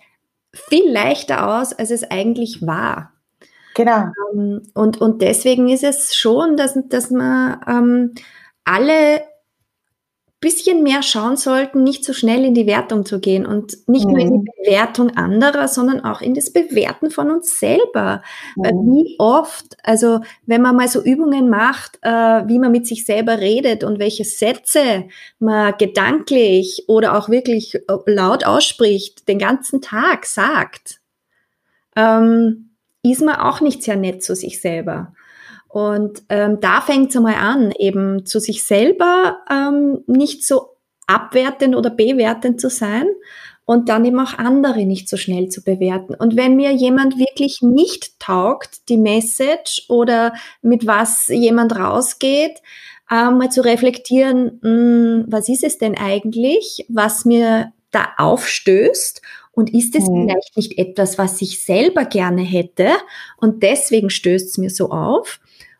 viel leichter aus, als es eigentlich war. Genau. Ähm, und, und deswegen ist es schon, dass, dass man ähm, alle bisschen mehr schauen sollten, nicht so schnell in die Wertung zu gehen und nicht mhm. nur in die mhm. Bewertung anderer, sondern auch in das Bewerten von uns selber. Mhm. Weil wie oft, also wenn man mal so Übungen macht, äh, wie man mit sich selber redet und welche Sätze man gedanklich oder auch wirklich äh, laut ausspricht, den ganzen Tag sagt, ähm, ist man auch nicht sehr nett zu sich selber. Und ähm, da fängt es einmal an, eben zu sich selber ähm, nicht so abwertend oder bewertend zu sein und dann eben auch andere nicht so schnell zu bewerten. Und wenn mir jemand wirklich nicht taugt, die Message oder mit was jemand rausgeht, ähm, mal zu reflektieren, mh, hm, was ist es denn eigentlich, was mir da aufstößt und ist es mhm. vielleicht nicht etwas, was ich selber gerne hätte und deswegen stößt es mir so auf?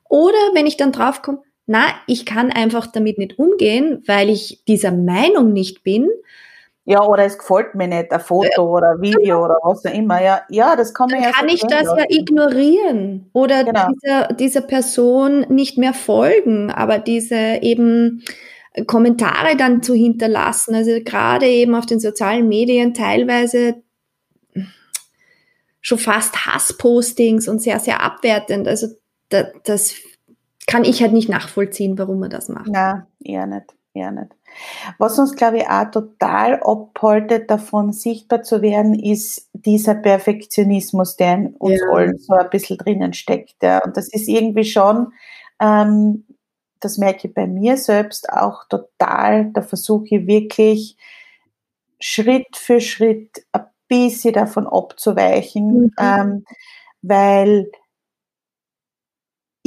Oder wenn ich dann draufkomme, na, ich kann einfach damit nicht umgehen, weil ich dieser Meinung nicht bin. Ja, oder es gefällt mir nicht, ein Foto äh, oder ein Video genau. oder was auch immer. Ja, ja das kann man dann ja Kann ich das lassen. ja ignorieren oder genau. dieser, dieser Person nicht mehr folgen, aber diese eben Kommentare dann zu hinterlassen. Also gerade eben auf den sozialen Medien teilweise schon fast Hasspostings und sehr, sehr abwertend. Also da, das kann ich halt nicht nachvollziehen, warum man das macht. Na, eher nicht, eher nicht. Was uns, glaube ich, auch total abhaltet, davon sichtbar zu werden, ist dieser Perfektionismus, der in uns ja. allen so ein bisschen drinnen steckt. Ja. Und das ist irgendwie schon ähm, das merke ich bei mir selbst auch total. Da versuche ich wirklich Schritt für Schritt ein bisschen davon abzuweichen, Mhm. ähm, weil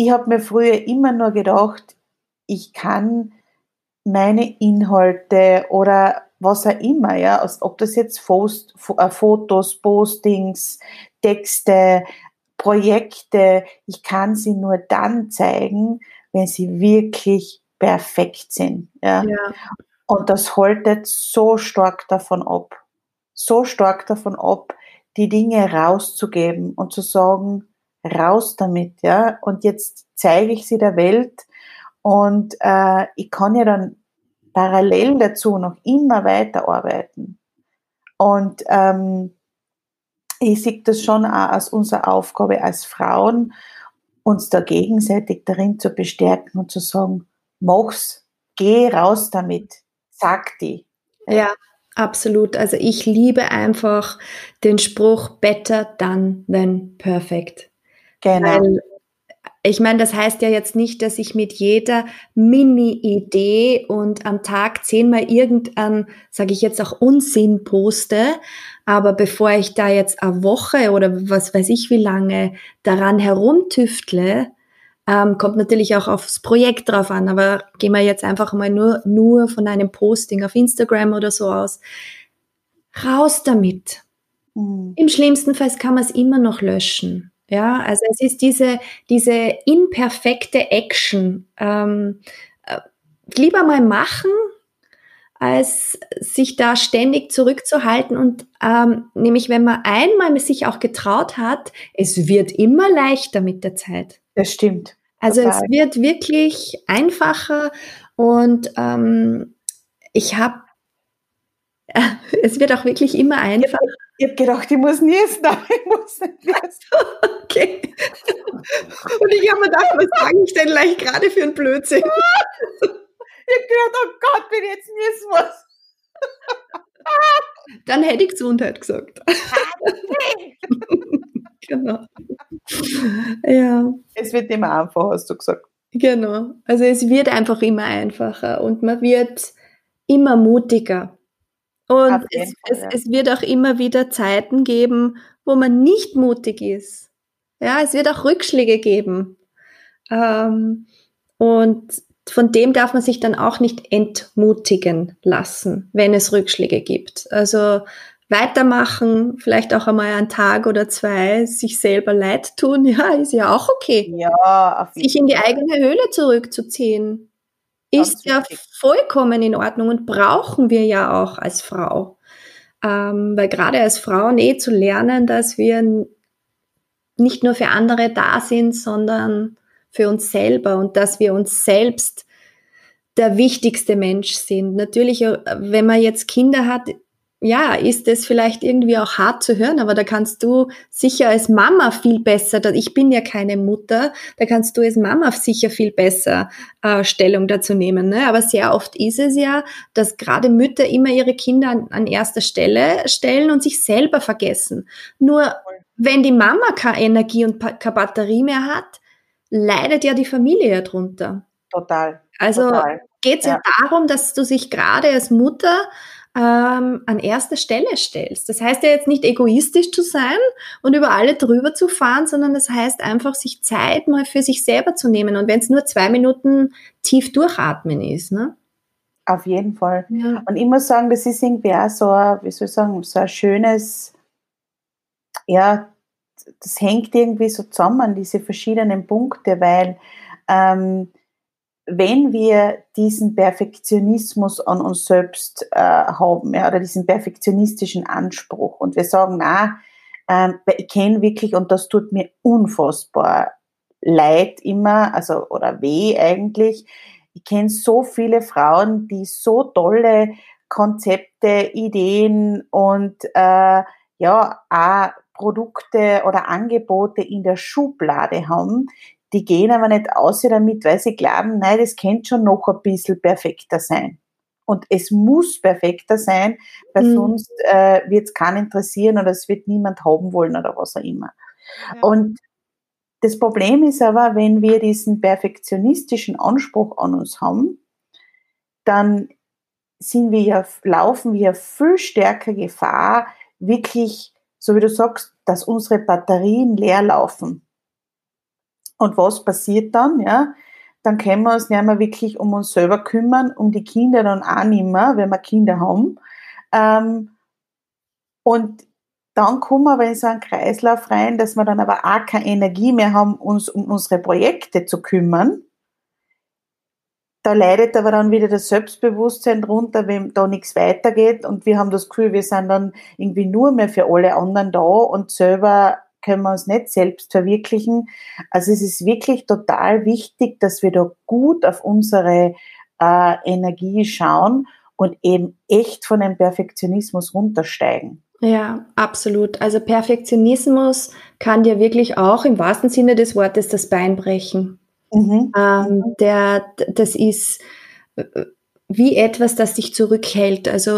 ich habe mir früher immer nur gedacht, ich kann meine Inhalte oder was auch immer, ja, als ob das jetzt Post, äh, Fotos, Postings, Texte, Projekte, ich kann sie nur dann zeigen, wenn sie wirklich perfekt sind. Ja. Ja. Und das haltet so stark davon ab, so stark davon ab, die Dinge rauszugeben und zu sagen, raus damit, ja. Und jetzt zeige ich sie der Welt und äh, ich kann ja dann parallel dazu noch immer weiterarbeiten. Und ähm, ich sehe das schon auch als unsere Aufgabe als Frauen, uns da gegenseitig darin zu bestärken und zu sagen, mach's, geh raus damit, sag die. Ja, absolut. Also ich liebe einfach den Spruch better done than perfect. Genau. Weil ich meine, das heißt ja jetzt nicht, dass ich mit jeder Mini-Idee und am Tag zehnmal irgendein, sage ich jetzt auch Unsinn poste, aber bevor ich da jetzt eine Woche oder was weiß ich wie lange daran herumtüftle, ähm, kommt natürlich auch aufs Projekt drauf an, aber gehen wir jetzt einfach mal nur, nur von einem Posting auf Instagram oder so aus. Raus damit. Mhm. Im schlimmsten Fall kann man es immer noch löschen. Ja, also es ist diese, diese imperfekte Action. Ähm, äh, lieber mal machen, als sich da ständig zurückzuhalten. Und ähm, nämlich, wenn man einmal sich auch getraut hat, es wird immer leichter mit der Zeit. Das stimmt. Also Total. es wird wirklich einfacher und ähm, ich habe, es wird auch wirklich immer einfacher. Ich habe gedacht, ich muss niesen, aber ich muss nicht niesen. Okay. Und ich habe mir gedacht, was sage ich denn gleich gerade für ein Blödsinn? Ich habe gedacht, oh Gott, wenn ich jetzt niesen muss. Dann hätte ich Gesundheit gesagt. genau. Ja, Es wird immer einfacher, hast du gesagt. genau. Also es wird einfach immer einfacher und man wird immer mutiger. Und es, Fall, ja. es wird auch immer wieder Zeiten geben, wo man nicht mutig ist. Ja, es wird auch Rückschläge geben. Ähm, und von dem darf man sich dann auch nicht entmutigen lassen, wenn es Rückschläge gibt. Also weitermachen, vielleicht auch einmal einen Tag oder zwei sich selber leid tun, ja, ist ja auch okay. Ja, Sich in die eigene Höhle zurückzuziehen, ist ja wichtig. vollkommen in Ordnung und brauchen wir ja auch als Frau. Ähm, weil gerade als Frauen eh zu lernen, dass wir nicht nur für andere da sind, sondern für uns selber und dass wir uns selbst der wichtigste Mensch sind. Natürlich, äh, wenn man jetzt Kinder hat, ja, ist es vielleicht irgendwie auch hart zu hören, aber da kannst du sicher als Mama viel besser, ich bin ja keine Mutter, da kannst du als Mama sicher viel besser äh, Stellung dazu nehmen. Ne? Aber sehr oft ist es ja, dass gerade Mütter immer ihre Kinder an, an erster Stelle stellen und sich selber vergessen. Nur wenn die Mama keine Energie und keine Batterie mehr hat, leidet ja die Familie ja drunter. Total. Also geht es ja. Ja. darum, dass du dich gerade als Mutter ähm, an erster Stelle stellst. Das heißt ja jetzt nicht egoistisch zu sein und über alle drüber zu fahren, sondern das heißt einfach, sich Zeit mal für sich selber zu nehmen. Und wenn es nur zwei Minuten tief durchatmen ist. Ne? Auf jeden Fall. Ja. Und ich muss sagen, das ist irgendwie auch so, ein, wie soll ich sagen, so ein schönes, ja, das hängt irgendwie so zusammen, diese verschiedenen Punkte, weil ähm, wenn wir diesen Perfektionismus an uns selbst äh, haben, ja, oder diesen perfektionistischen Anspruch und wir sagen, na, ähm, ich kenne wirklich, und das tut mir unfassbar leid immer, also, oder weh eigentlich, ich kenne so viele Frauen, die so tolle Konzepte, Ideen und äh, ja, auch Produkte oder Angebote in der Schublade haben, die gehen aber nicht aus damit, weil sie glauben, nein, das könnte schon noch ein bisschen perfekter sein. Und es muss perfekter sein, weil Mhm. sonst äh, wird es keinen interessieren oder es wird niemand haben wollen oder was auch immer. Ja. Und das Problem ist aber, wenn wir diesen perfektionistischen Anspruch an uns haben, dann sind wir ja, laufen wir viel stärker Gefahr, wirklich, so wie du sagst, dass unsere Batterien leer laufen. Und was passiert dann? Ja, dann können wir uns nicht mehr wirklich um uns selber kümmern, um die Kinder dann auch nicht mehr, wenn wir Kinder haben. Ähm, und dann kommen wir aber in so einen Kreislauf rein, dass wir dann aber auch keine Energie mehr haben, uns um unsere Projekte zu kümmern. Da leidet aber dann wieder das Selbstbewusstsein drunter, wenn da nichts weitergeht und wir haben das Gefühl, wir sind dann irgendwie nur mehr für alle anderen da und selber können wir uns nicht selbst verwirklichen. Also es ist wirklich total wichtig, dass wir da gut auf unsere äh, Energie schauen und eben echt von dem Perfektionismus runtersteigen. Ja, absolut. Also Perfektionismus kann dir wirklich auch im wahrsten Sinne des Wortes das Bein brechen. Mhm. Ähm, der, das ist äh, wie etwas, das dich zurückhält. Also,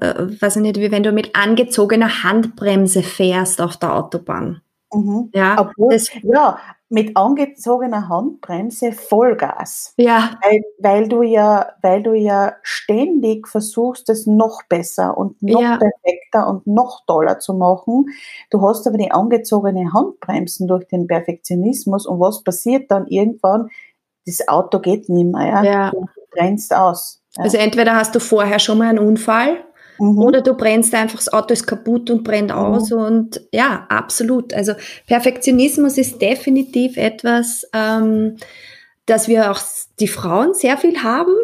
äh, weiß ich nicht, wie wenn du mit angezogener Handbremse fährst auf der Autobahn. Mhm. Ja, Obwohl, das, ja, mit angezogener Handbremse Vollgas. Ja. Weil, weil, du ja, weil du ja ständig versuchst, es noch besser und noch ja. perfekter und noch toller zu machen. Du hast aber die angezogene Handbremsen durch den Perfektionismus und was passiert dann irgendwann? Das Auto geht nicht mehr, ja. ja. Du brennst aus. Ja. Also entweder hast du vorher schon mal einen Unfall Mhm. Oder du brennst einfach, das Auto ist kaputt und brennt mhm. aus. Und ja, absolut. Also Perfektionismus ist definitiv etwas, ähm, dass wir auch die Frauen sehr viel haben,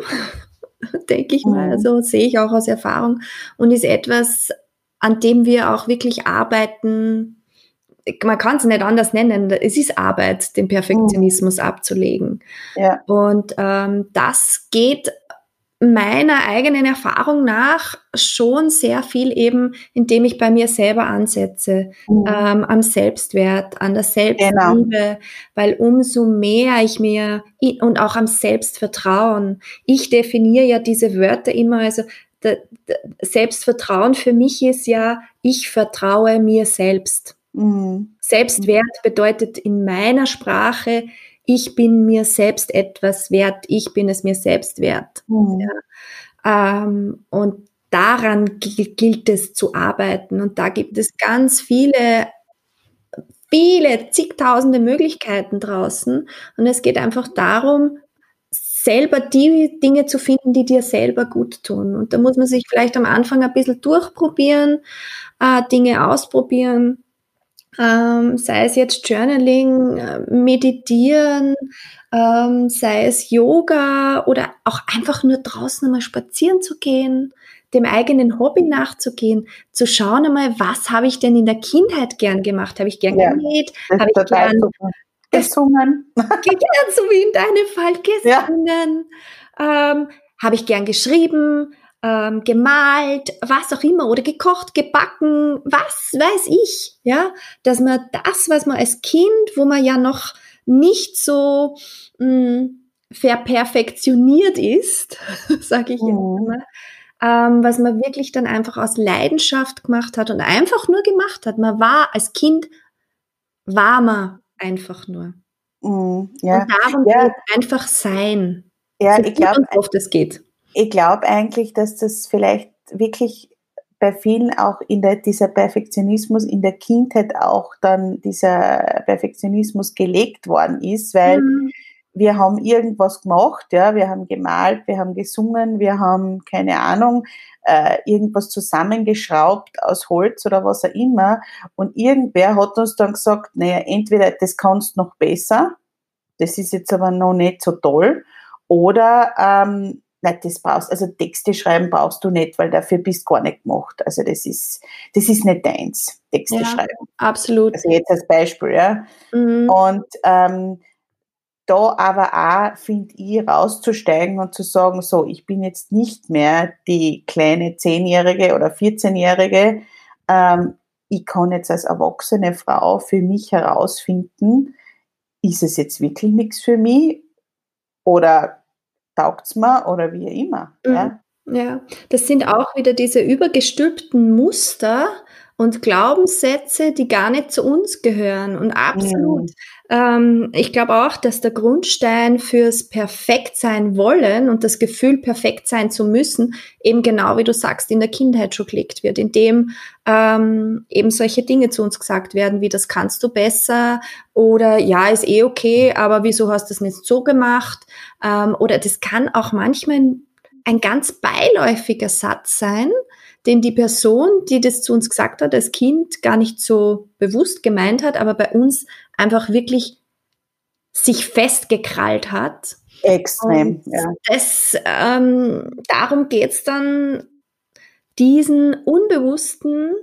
denke ich mal. Mhm. Also sehe ich auch aus Erfahrung. Und ist etwas, an dem wir auch wirklich arbeiten. Man kann es nicht anders nennen. Es ist Arbeit, den Perfektionismus mhm. abzulegen. Ja. Und ähm, das geht meiner eigenen Erfahrung nach schon sehr viel eben, indem ich bei mir selber ansetze, mhm. ähm, am Selbstwert, an der Selbstliebe, genau. weil umso mehr ich mir und auch am Selbstvertrauen, ich definiere ja diese Wörter immer, also Selbstvertrauen für mich ist ja, ich vertraue mir selbst. Mhm. Selbstwert bedeutet in meiner Sprache, ich bin mir selbst etwas wert, ich bin es mir selbst wert. Mhm. Ja. Ähm, und daran gilt es zu arbeiten. Und da gibt es ganz viele, viele, zigtausende Möglichkeiten draußen. Und es geht einfach darum, selber die Dinge zu finden, die dir selber gut tun. Und da muss man sich vielleicht am Anfang ein bisschen durchprobieren, äh, Dinge ausprobieren ähm, sei es jetzt Journaling, äh, Meditieren, ähm, sei es Yoga oder auch einfach nur draußen einmal spazieren zu gehen, dem eigenen Hobby nachzugehen, zu schauen einmal, was habe ich denn in der Kindheit gern gemacht? Habe ich gern ja, genäht? Habe ich gern gesungen? Gern, so wie in deinem Fall gesungen. Ja. Ähm, habe ich gern geschrieben? Ähm, gemalt, was auch immer, oder gekocht, gebacken, was weiß ich, ja, dass man das, was man als Kind, wo man ja noch nicht so mh, hm, verperfektioniert ist, sage ich mhm. immer, ähm, was man wirklich dann einfach aus Leidenschaft gemacht hat und einfach nur gemacht hat. Man war als Kind, war man einfach nur. Mhm, ja. Und darum ja. geht einfach sein. Ja, so ich glaube, oft es geht ich glaube eigentlich, dass das vielleicht wirklich bei vielen auch in der, dieser Perfektionismus in der Kindheit auch dann dieser Perfektionismus gelegt worden ist, weil mhm. wir haben irgendwas gemacht, ja, wir haben gemalt, wir haben gesungen, wir haben keine Ahnung, äh, irgendwas zusammengeschraubt aus Holz oder was auch immer und irgendwer hat uns dann gesagt, naja, entweder das kannst noch besser, das ist jetzt aber noch nicht so toll, oder ähm, Nein, das brauchst, also Texte schreiben brauchst du nicht, weil dafür bist du gar nicht gemacht. Also das ist, das ist nicht deins, Texte ja, schreiben. Absolut. Also jetzt als Beispiel, ja. Mhm. Und ähm, da aber auch, finde ich, rauszusteigen und zu sagen, so, ich bin jetzt nicht mehr die kleine Zehnjährige oder 14-Jährige, ähm, ich kann jetzt als erwachsene Frau für mich herausfinden, ist es jetzt wirklich nichts für mich oder taugt's mir oder wie immer. Mhm. Ja? ja, das sind auch wieder diese übergestülpten Muster, und Glaubenssätze, die gar nicht zu uns gehören. Und absolut. Mhm. Ähm, ich glaube auch, dass der Grundstein fürs Perfekt sein wollen und das Gefühl, perfekt sein zu müssen, eben genau wie du sagst, in der Kindheit schon gelegt wird, indem ähm, eben solche Dinge zu uns gesagt werden, wie das kannst du besser oder ja, ist eh okay, aber wieso hast du das nicht so gemacht? Ähm, oder das kann auch manchmal ein ganz beiläufiger Satz sein, den die Person, die das zu uns gesagt hat, als Kind gar nicht so bewusst gemeint hat, aber bei uns einfach wirklich sich festgekrallt hat. Extrem, Und ja. Das, ähm, darum geht es dann, diesen unbewussten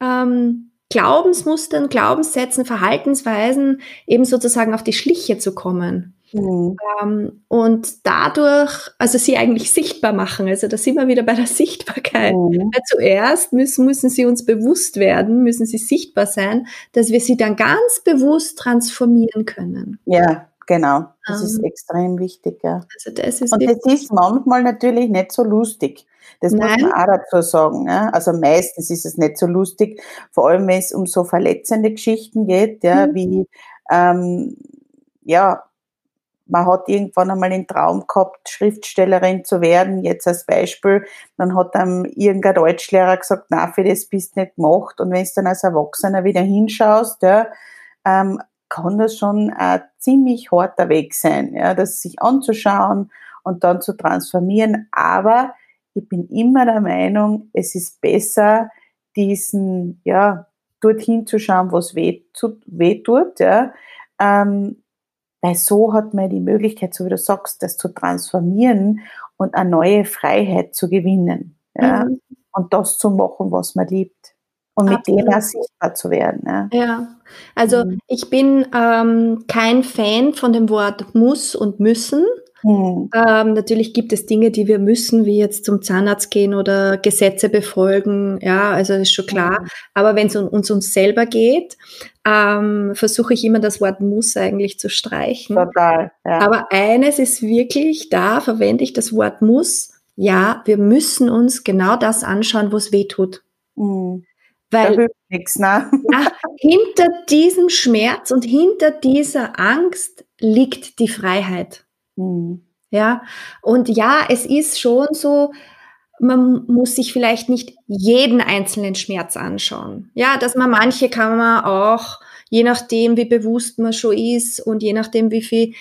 ähm, Glaubensmustern, Glaubenssätzen, Verhaltensweisen eben sozusagen auf die Schliche zu kommen. Mhm. Ähm, und dadurch, also sie eigentlich sichtbar machen. Also da sind wir wieder bei der Sichtbarkeit. Mhm. zuerst müssen, müssen sie uns bewusst werden, müssen sie sichtbar sein, dass wir sie dann ganz bewusst transformieren können. Ja, genau. Das ähm, ist extrem wichtig. Ja. Also das ist und das ist manchmal natürlich nicht so lustig. Das Nein. muss man auch dazu sagen. Ja? Also meistens ist es nicht so lustig, vor allem wenn es um so verletzende Geschichten geht, ja, mhm. wie ähm, ja, man hat irgendwann einmal den Traum gehabt, Schriftstellerin zu werden, jetzt als Beispiel, dann hat einem irgendein Deutschlehrer gesagt, na, für das bist du nicht gemacht. Und wenn du dann als Erwachsener wieder hinschaust, ja, ähm, kann das schon ein ziemlich harter Weg sein, ja, das sich anzuschauen und dann zu transformieren. Aber ich bin immer der Meinung, es ist besser, diesen, ja, dorthin zu schauen, was weh, weh tut, ja, ähm, weil so hat man die Möglichkeit, so wie du sagst, das zu transformieren und eine neue Freiheit zu gewinnen. Ja? Mhm. Und das zu machen, was man liebt. Und mit Absolut. dem auch sichtbar zu werden. Ja, ja. also mhm. ich bin ähm, kein Fan von dem Wort muss und müssen. Mhm. Ähm, natürlich gibt es Dinge, die wir müssen, wie jetzt zum Zahnarzt gehen oder Gesetze befolgen. Ja, also ist schon klar. Mhm. Aber wenn es um uns, uns selber geht, ähm, versuche ich immer das Wort muss eigentlich zu streichen. Total. Ja. Aber eines ist wirklich, da verwende ich das Wort muss. Ja, wir müssen uns genau das anschauen, wo es weh tut. Mhm. Weil nix, ne? ja, hinter diesem Schmerz und hinter dieser Angst liegt die Freiheit. Mhm. Ja, und ja, es ist schon so, man muss sich vielleicht nicht jeden einzelnen Schmerz anschauen. Ja, dass man manche kann man auch, je nachdem, wie bewusst man schon ist und je nachdem, wie viel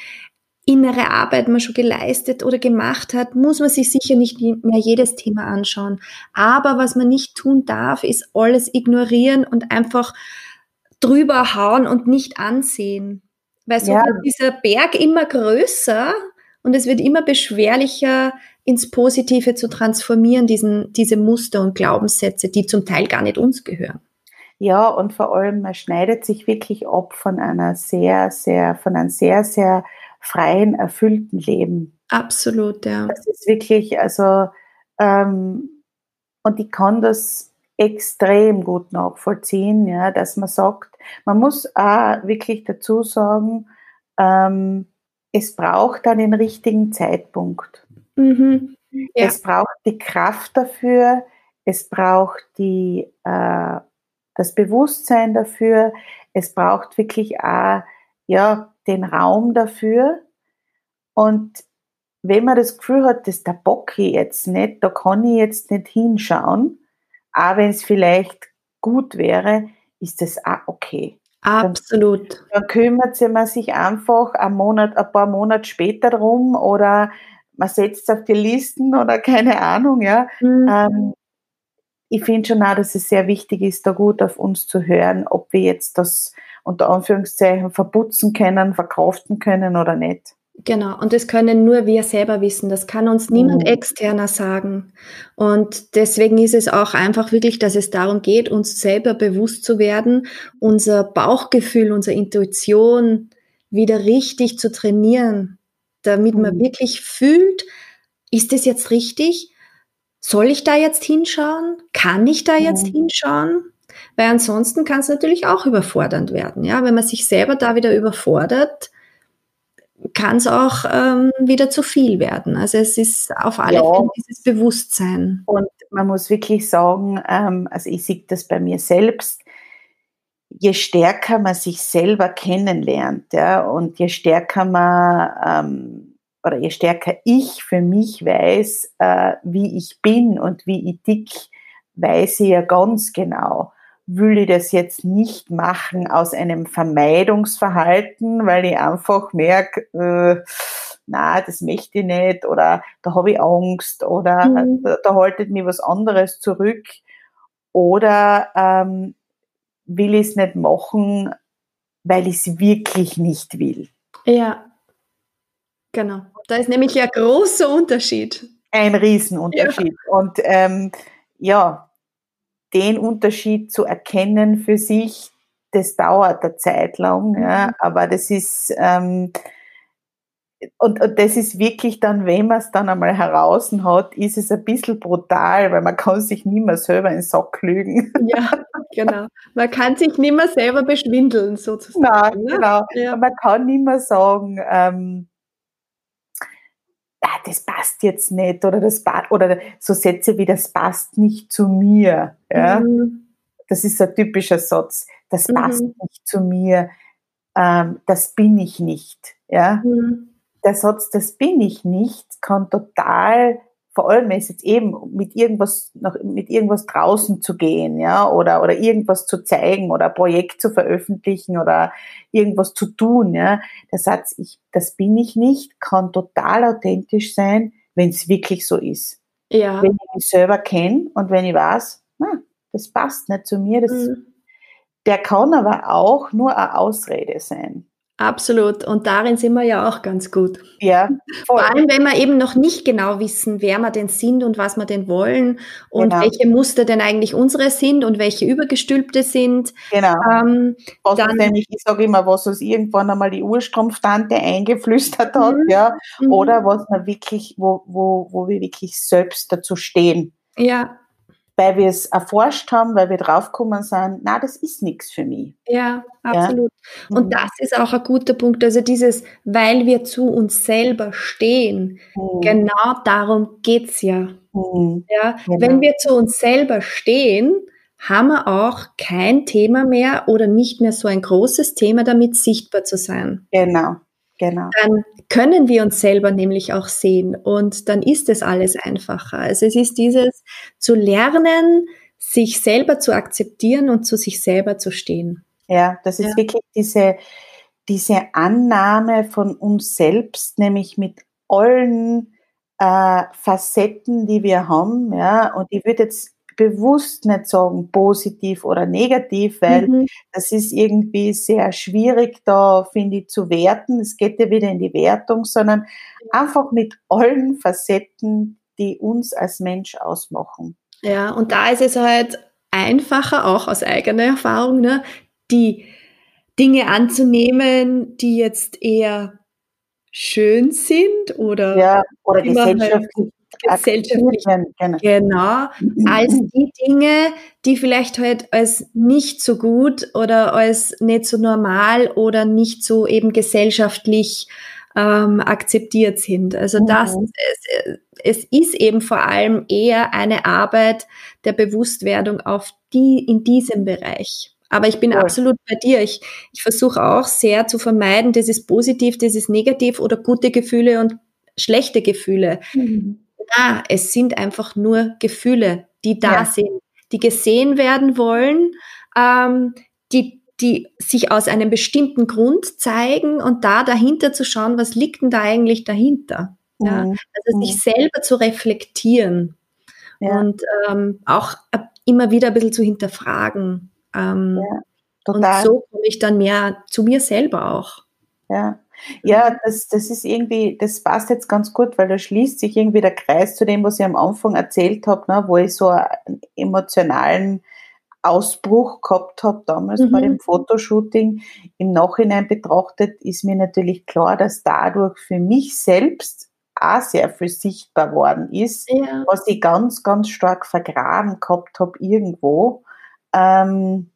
innere Arbeit man schon geleistet oder gemacht hat, muss man sich sicher nicht mehr jedes Thema anschauen. Aber was man nicht tun darf, ist alles ignorieren und einfach drüber hauen und nicht ansehen. Weil so ja. wird dieser Berg immer größer und es wird immer beschwerlicher, ins Positive zu transformieren, diesen, diese Muster und Glaubenssätze, die zum Teil gar nicht uns gehören. Ja, und vor allem, man schneidet sich wirklich ab von einer sehr, sehr, von einem sehr, sehr freien, erfüllten Leben. Absolut, ja. Das ist wirklich, also, ähm, und ich kann das extrem gut nachvollziehen, ja, dass man sagt, man muss auch wirklich dazu sagen, ähm, es braucht dann den richtigen Zeitpunkt. Mhm. Ja. Es braucht die Kraft dafür, es braucht die, äh, das Bewusstsein dafür, es braucht wirklich auch ja, den Raum dafür. Und wenn man das Gefühl hat, dass der Bock jetzt nicht, da kann ich jetzt nicht hinschauen, auch wenn es vielleicht gut wäre, ist das auch okay. Absolut. Dann, dann kümmert man sich einfach einen Monat, ein paar Monate später drum oder man setzt es auf die Listen oder keine Ahnung, ja. Mhm. Ähm, ich finde schon auch, dass es sehr wichtig ist, da gut auf uns zu hören, ob wir jetzt das unter Anführungszeichen verputzen können, verkraften können oder nicht. Genau, und das können nur wir selber wissen. Das kann uns niemand mhm. externer sagen. Und deswegen ist es auch einfach wirklich, dass es darum geht, uns selber bewusst zu werden, unser Bauchgefühl, unsere Intuition wieder richtig zu trainieren, damit man mhm. wirklich fühlt, ist es jetzt richtig? Soll ich da jetzt hinschauen? Kann ich da jetzt mhm. hinschauen? Weil ansonsten kann es natürlich auch überfordernd werden. Ja, wenn man sich selber da wieder überfordert, kann es auch ähm, wieder zu viel werden. Also es ist auf alle ja. Fälle dieses Bewusstsein. Und man muss wirklich sagen, ähm, also ich sehe das bei mir selbst, je stärker man sich selber kennenlernt, ja, und je stärker man ähm, oder je stärker ich für mich weiß, äh, wie ich bin und wie ich dick, weiß ich ja ganz genau, will ich das jetzt nicht machen aus einem Vermeidungsverhalten, weil ich einfach merke, äh, na, das möchte ich nicht oder da habe ich Angst oder mhm. da, da, haltet mir was anderes zurück oder ähm, will ich es nicht machen, weil ich es wirklich nicht will. Ja, genau. Da ist nämlich ein großer Unterschied. Ein Riesenunterschied. Ja. Und ähm, ja, den Unterschied zu erkennen für sich, das dauert eine Zeit lang, ja, mhm. aber das ist ähm, und, und das ist wirklich dann, wenn man es dann einmal heraus hat, ist es ein bisschen brutal, weil man kann sich nicht mehr selber in den Sack lügen. Ja, genau. Man kann sich nicht mehr selber beschwindeln, sozusagen. Nein, ne? genau. Ja. Man kann nicht mehr sagen, ähm, ah, das passt jetzt nicht oder das oder so Sätze wie das passt nicht zu mir. Ja? Mhm. Das ist ein typischer Satz. Das passt mhm. nicht zu mir. Ähm, das bin ich nicht. Ja. Mhm. Der Satz, das bin ich nicht, kann total vor allem ist jetzt eben mit irgendwas noch mit irgendwas draußen zu gehen, ja, oder oder irgendwas zu zeigen oder ein Projekt zu veröffentlichen oder irgendwas zu tun, ja. Der Satz, ich, das bin ich nicht, kann total authentisch sein, wenn es wirklich so ist. Ja. Wenn ich mich selber kenne und wenn ich weiß, na, das passt nicht zu mir, das, mhm. der kann aber auch nur eine Ausrede sein. Absolut. Und darin sind wir ja auch ganz gut. Ja. Voll. Vor allem, wenn wir eben noch nicht genau wissen, wer wir denn sind und was wir denn wollen und genau. welche Muster denn eigentlich unsere sind und welche übergestülpte sind. Genau. Ähm, was dann, nämlich, ich sage immer, was uns irgendwann einmal die Urstrumpftante eingeflüstert hat, mhm. ja. Mhm. Oder was wir wirklich, wo, wo, wo wir wirklich selbst dazu stehen. Ja weil wir es erforscht haben, weil wir draufgekommen sind, na, das ist nichts für mich. Ja, absolut. Ja? Und mhm. das ist auch ein guter Punkt. Also dieses, weil wir zu uns selber stehen, mhm. genau darum geht's ja. Mhm. ja? Genau. Wenn wir zu uns selber stehen, haben wir auch kein Thema mehr oder nicht mehr so ein großes Thema damit sichtbar zu sein. Genau, genau. Dann können wir uns selber nämlich auch sehen und dann ist es alles einfacher. Also es ist dieses zu lernen, sich selber zu akzeptieren und zu sich selber zu stehen. Ja, das ist ja. wirklich diese, diese Annahme von uns selbst, nämlich mit allen äh, Facetten, die wir haben. Ja, und ich würde jetzt bewusst nicht sagen positiv oder negativ, weil mhm. das ist irgendwie sehr schwierig da, finde ich, zu werten. Es geht ja wieder in die Wertung, sondern einfach mit allen Facetten, die uns als Mensch ausmachen. Ja, und da ist es halt einfacher, auch aus eigener Erfahrung, ne, die Dinge anzunehmen, die jetzt eher schön sind oder, ja, oder gesellschaftlich gesellschaftlich. Genau. genau, als die Dinge, die vielleicht halt als nicht so gut oder als nicht so normal oder nicht so eben gesellschaftlich ähm, akzeptiert sind. Also mhm. das, es, es ist eben vor allem eher eine Arbeit der Bewusstwerdung auf die, in diesem Bereich. Aber ich bin ja. absolut bei dir. Ich, ich versuche auch sehr zu vermeiden, das ist positiv, das ist negativ oder gute Gefühle und schlechte Gefühle. Mhm na, es sind einfach nur Gefühle, die da ja. sind, die gesehen werden wollen, ähm, die, die sich aus einem bestimmten Grund zeigen und da dahinter zu schauen, was liegt denn da eigentlich dahinter? Mhm. Ja? Also sich mhm. selber zu reflektieren ja. und ähm, auch immer wieder ein bisschen zu hinterfragen. Ähm, und so komme ich dann mehr zu mir selber auch. Ja, ja, mhm. das, das ist irgendwie, das passt jetzt ganz gut, weil da schließt sich irgendwie der Kreis zu dem, was ich am Anfang erzählt habe, ne, wo ich so einen emotionalen Ausbruch gehabt habe, damals mhm. bei dem Fotoshooting. Im Nachhinein betrachtet ist mir natürlich klar, dass dadurch für mich selbst auch sehr viel sichtbar worden ist, ja. was ich ganz, ganz stark vergraben gehabt habe irgendwo. Ähm,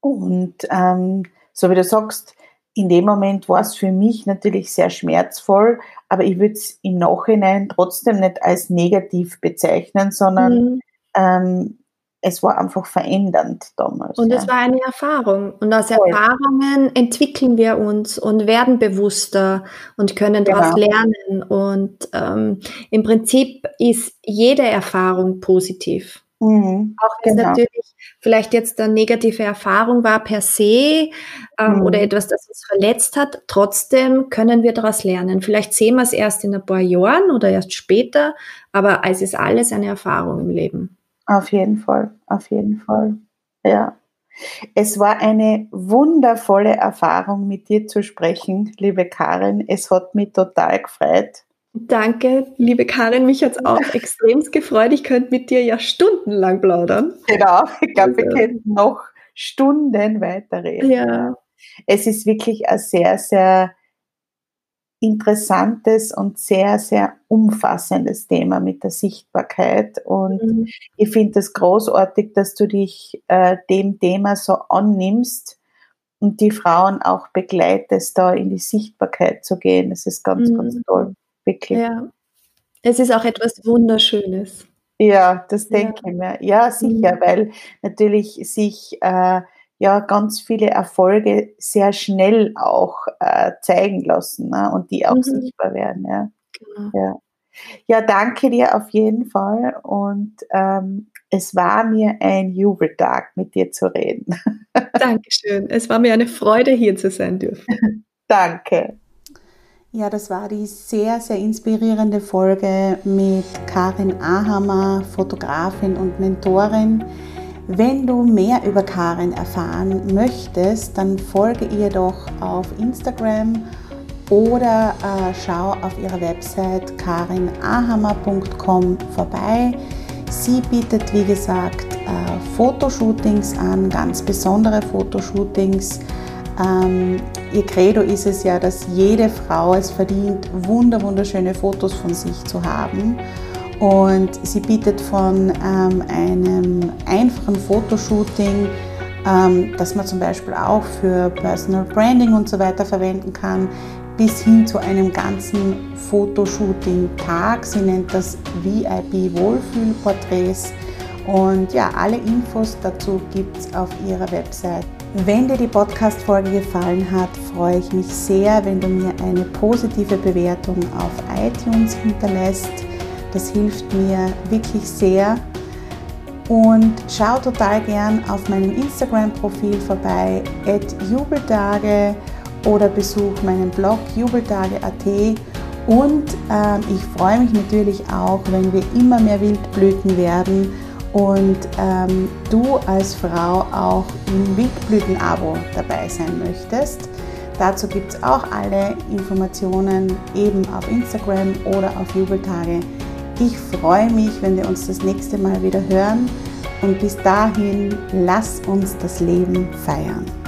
und ähm, so wie du sagst, in dem Moment war es für mich natürlich sehr schmerzvoll, aber ich würde es im Nachhinein trotzdem nicht als negativ bezeichnen, sondern mhm. ähm, es war einfach verändernd damals. Und ja. es war eine Erfahrung. Und aus Voll. Erfahrungen entwickeln wir uns und werden bewusster und können daraus genau. lernen. Und ähm, im Prinzip ist jede Erfahrung positiv. Mhm, auch wenn genau. es natürlich vielleicht jetzt eine negative Erfahrung war per se ähm, mhm. oder etwas, das uns verletzt hat, trotzdem können wir daraus lernen. Vielleicht sehen wir es erst in ein paar Jahren oder erst später, aber es ist alles eine Erfahrung im Leben. Auf jeden Fall, auf jeden Fall. Ja. Es war eine wundervolle Erfahrung, mit dir zu sprechen, liebe Karin. Es hat mich total gefreut. Danke, liebe Karin. Mich hat es auch extrem gefreut. Ich könnte mit dir ja stundenlang plaudern. Genau, ich glaube, wir also könnten noch Stunden weiterreden. Ja. Es ist wirklich ein sehr, sehr interessantes und sehr, sehr umfassendes Thema mit der Sichtbarkeit. Und mhm. ich finde es großartig, dass du dich äh, dem Thema so annimmst und die Frauen auch begleitest, da in die Sichtbarkeit zu gehen. Das ist ganz, mhm. ganz toll. Wirklich. Ja. Es ist auch etwas Wunderschönes. Ja, das denke ja. ich mir. Ja, sicher, mhm. weil natürlich sich äh, ja ganz viele Erfolge sehr schnell auch äh, zeigen lassen ne? und die auch mhm. sichtbar werden. Ja. Genau. ja. Ja, danke dir auf jeden Fall und ähm, es war mir ein Jubeltag, mit dir zu reden. Dankeschön. Es war mir eine Freude, hier zu sein dürfen. danke. Ja, das war die sehr, sehr inspirierende Folge mit Karin Ahammer, Fotografin und Mentorin. Wenn du mehr über Karin erfahren möchtest, dann folge ihr doch auf Instagram oder äh, schau auf ihrer Website karinahammer.com vorbei. Sie bietet, wie gesagt, äh, Fotoshootings an, ganz besondere Fotoshootings. Ähm, ihr Credo ist es ja, dass jede Frau es verdient, wunderschöne Fotos von sich zu haben. Und sie bietet von ähm, einem einfachen Fotoshooting, ähm, das man zum Beispiel auch für Personal Branding und so weiter verwenden kann, bis hin zu einem ganzen Fotoshooting-Tag. Sie nennt das VIP Wohlfühlporträts. Und ja, alle Infos dazu gibt es auf ihrer Website. Wenn dir die Podcast-Folge gefallen hat, freue ich mich sehr, wenn du mir eine positive Bewertung auf iTunes hinterlässt. Das hilft mir wirklich sehr. Und schau total gern auf meinem Instagram-Profil vorbei, jubeltage oder besuch meinen Blog jubeltage.at. Und ähm, ich freue mich natürlich auch, wenn wir immer mehr Wildblüten werden und ähm, du als Frau auch im Wildblüten-Abo dabei sein möchtest. Dazu gibt es auch alle Informationen eben auf Instagram oder auf Jubeltage ich freue mich, wenn wir uns das nächste Mal wieder hören und bis dahin lass uns das Leben feiern.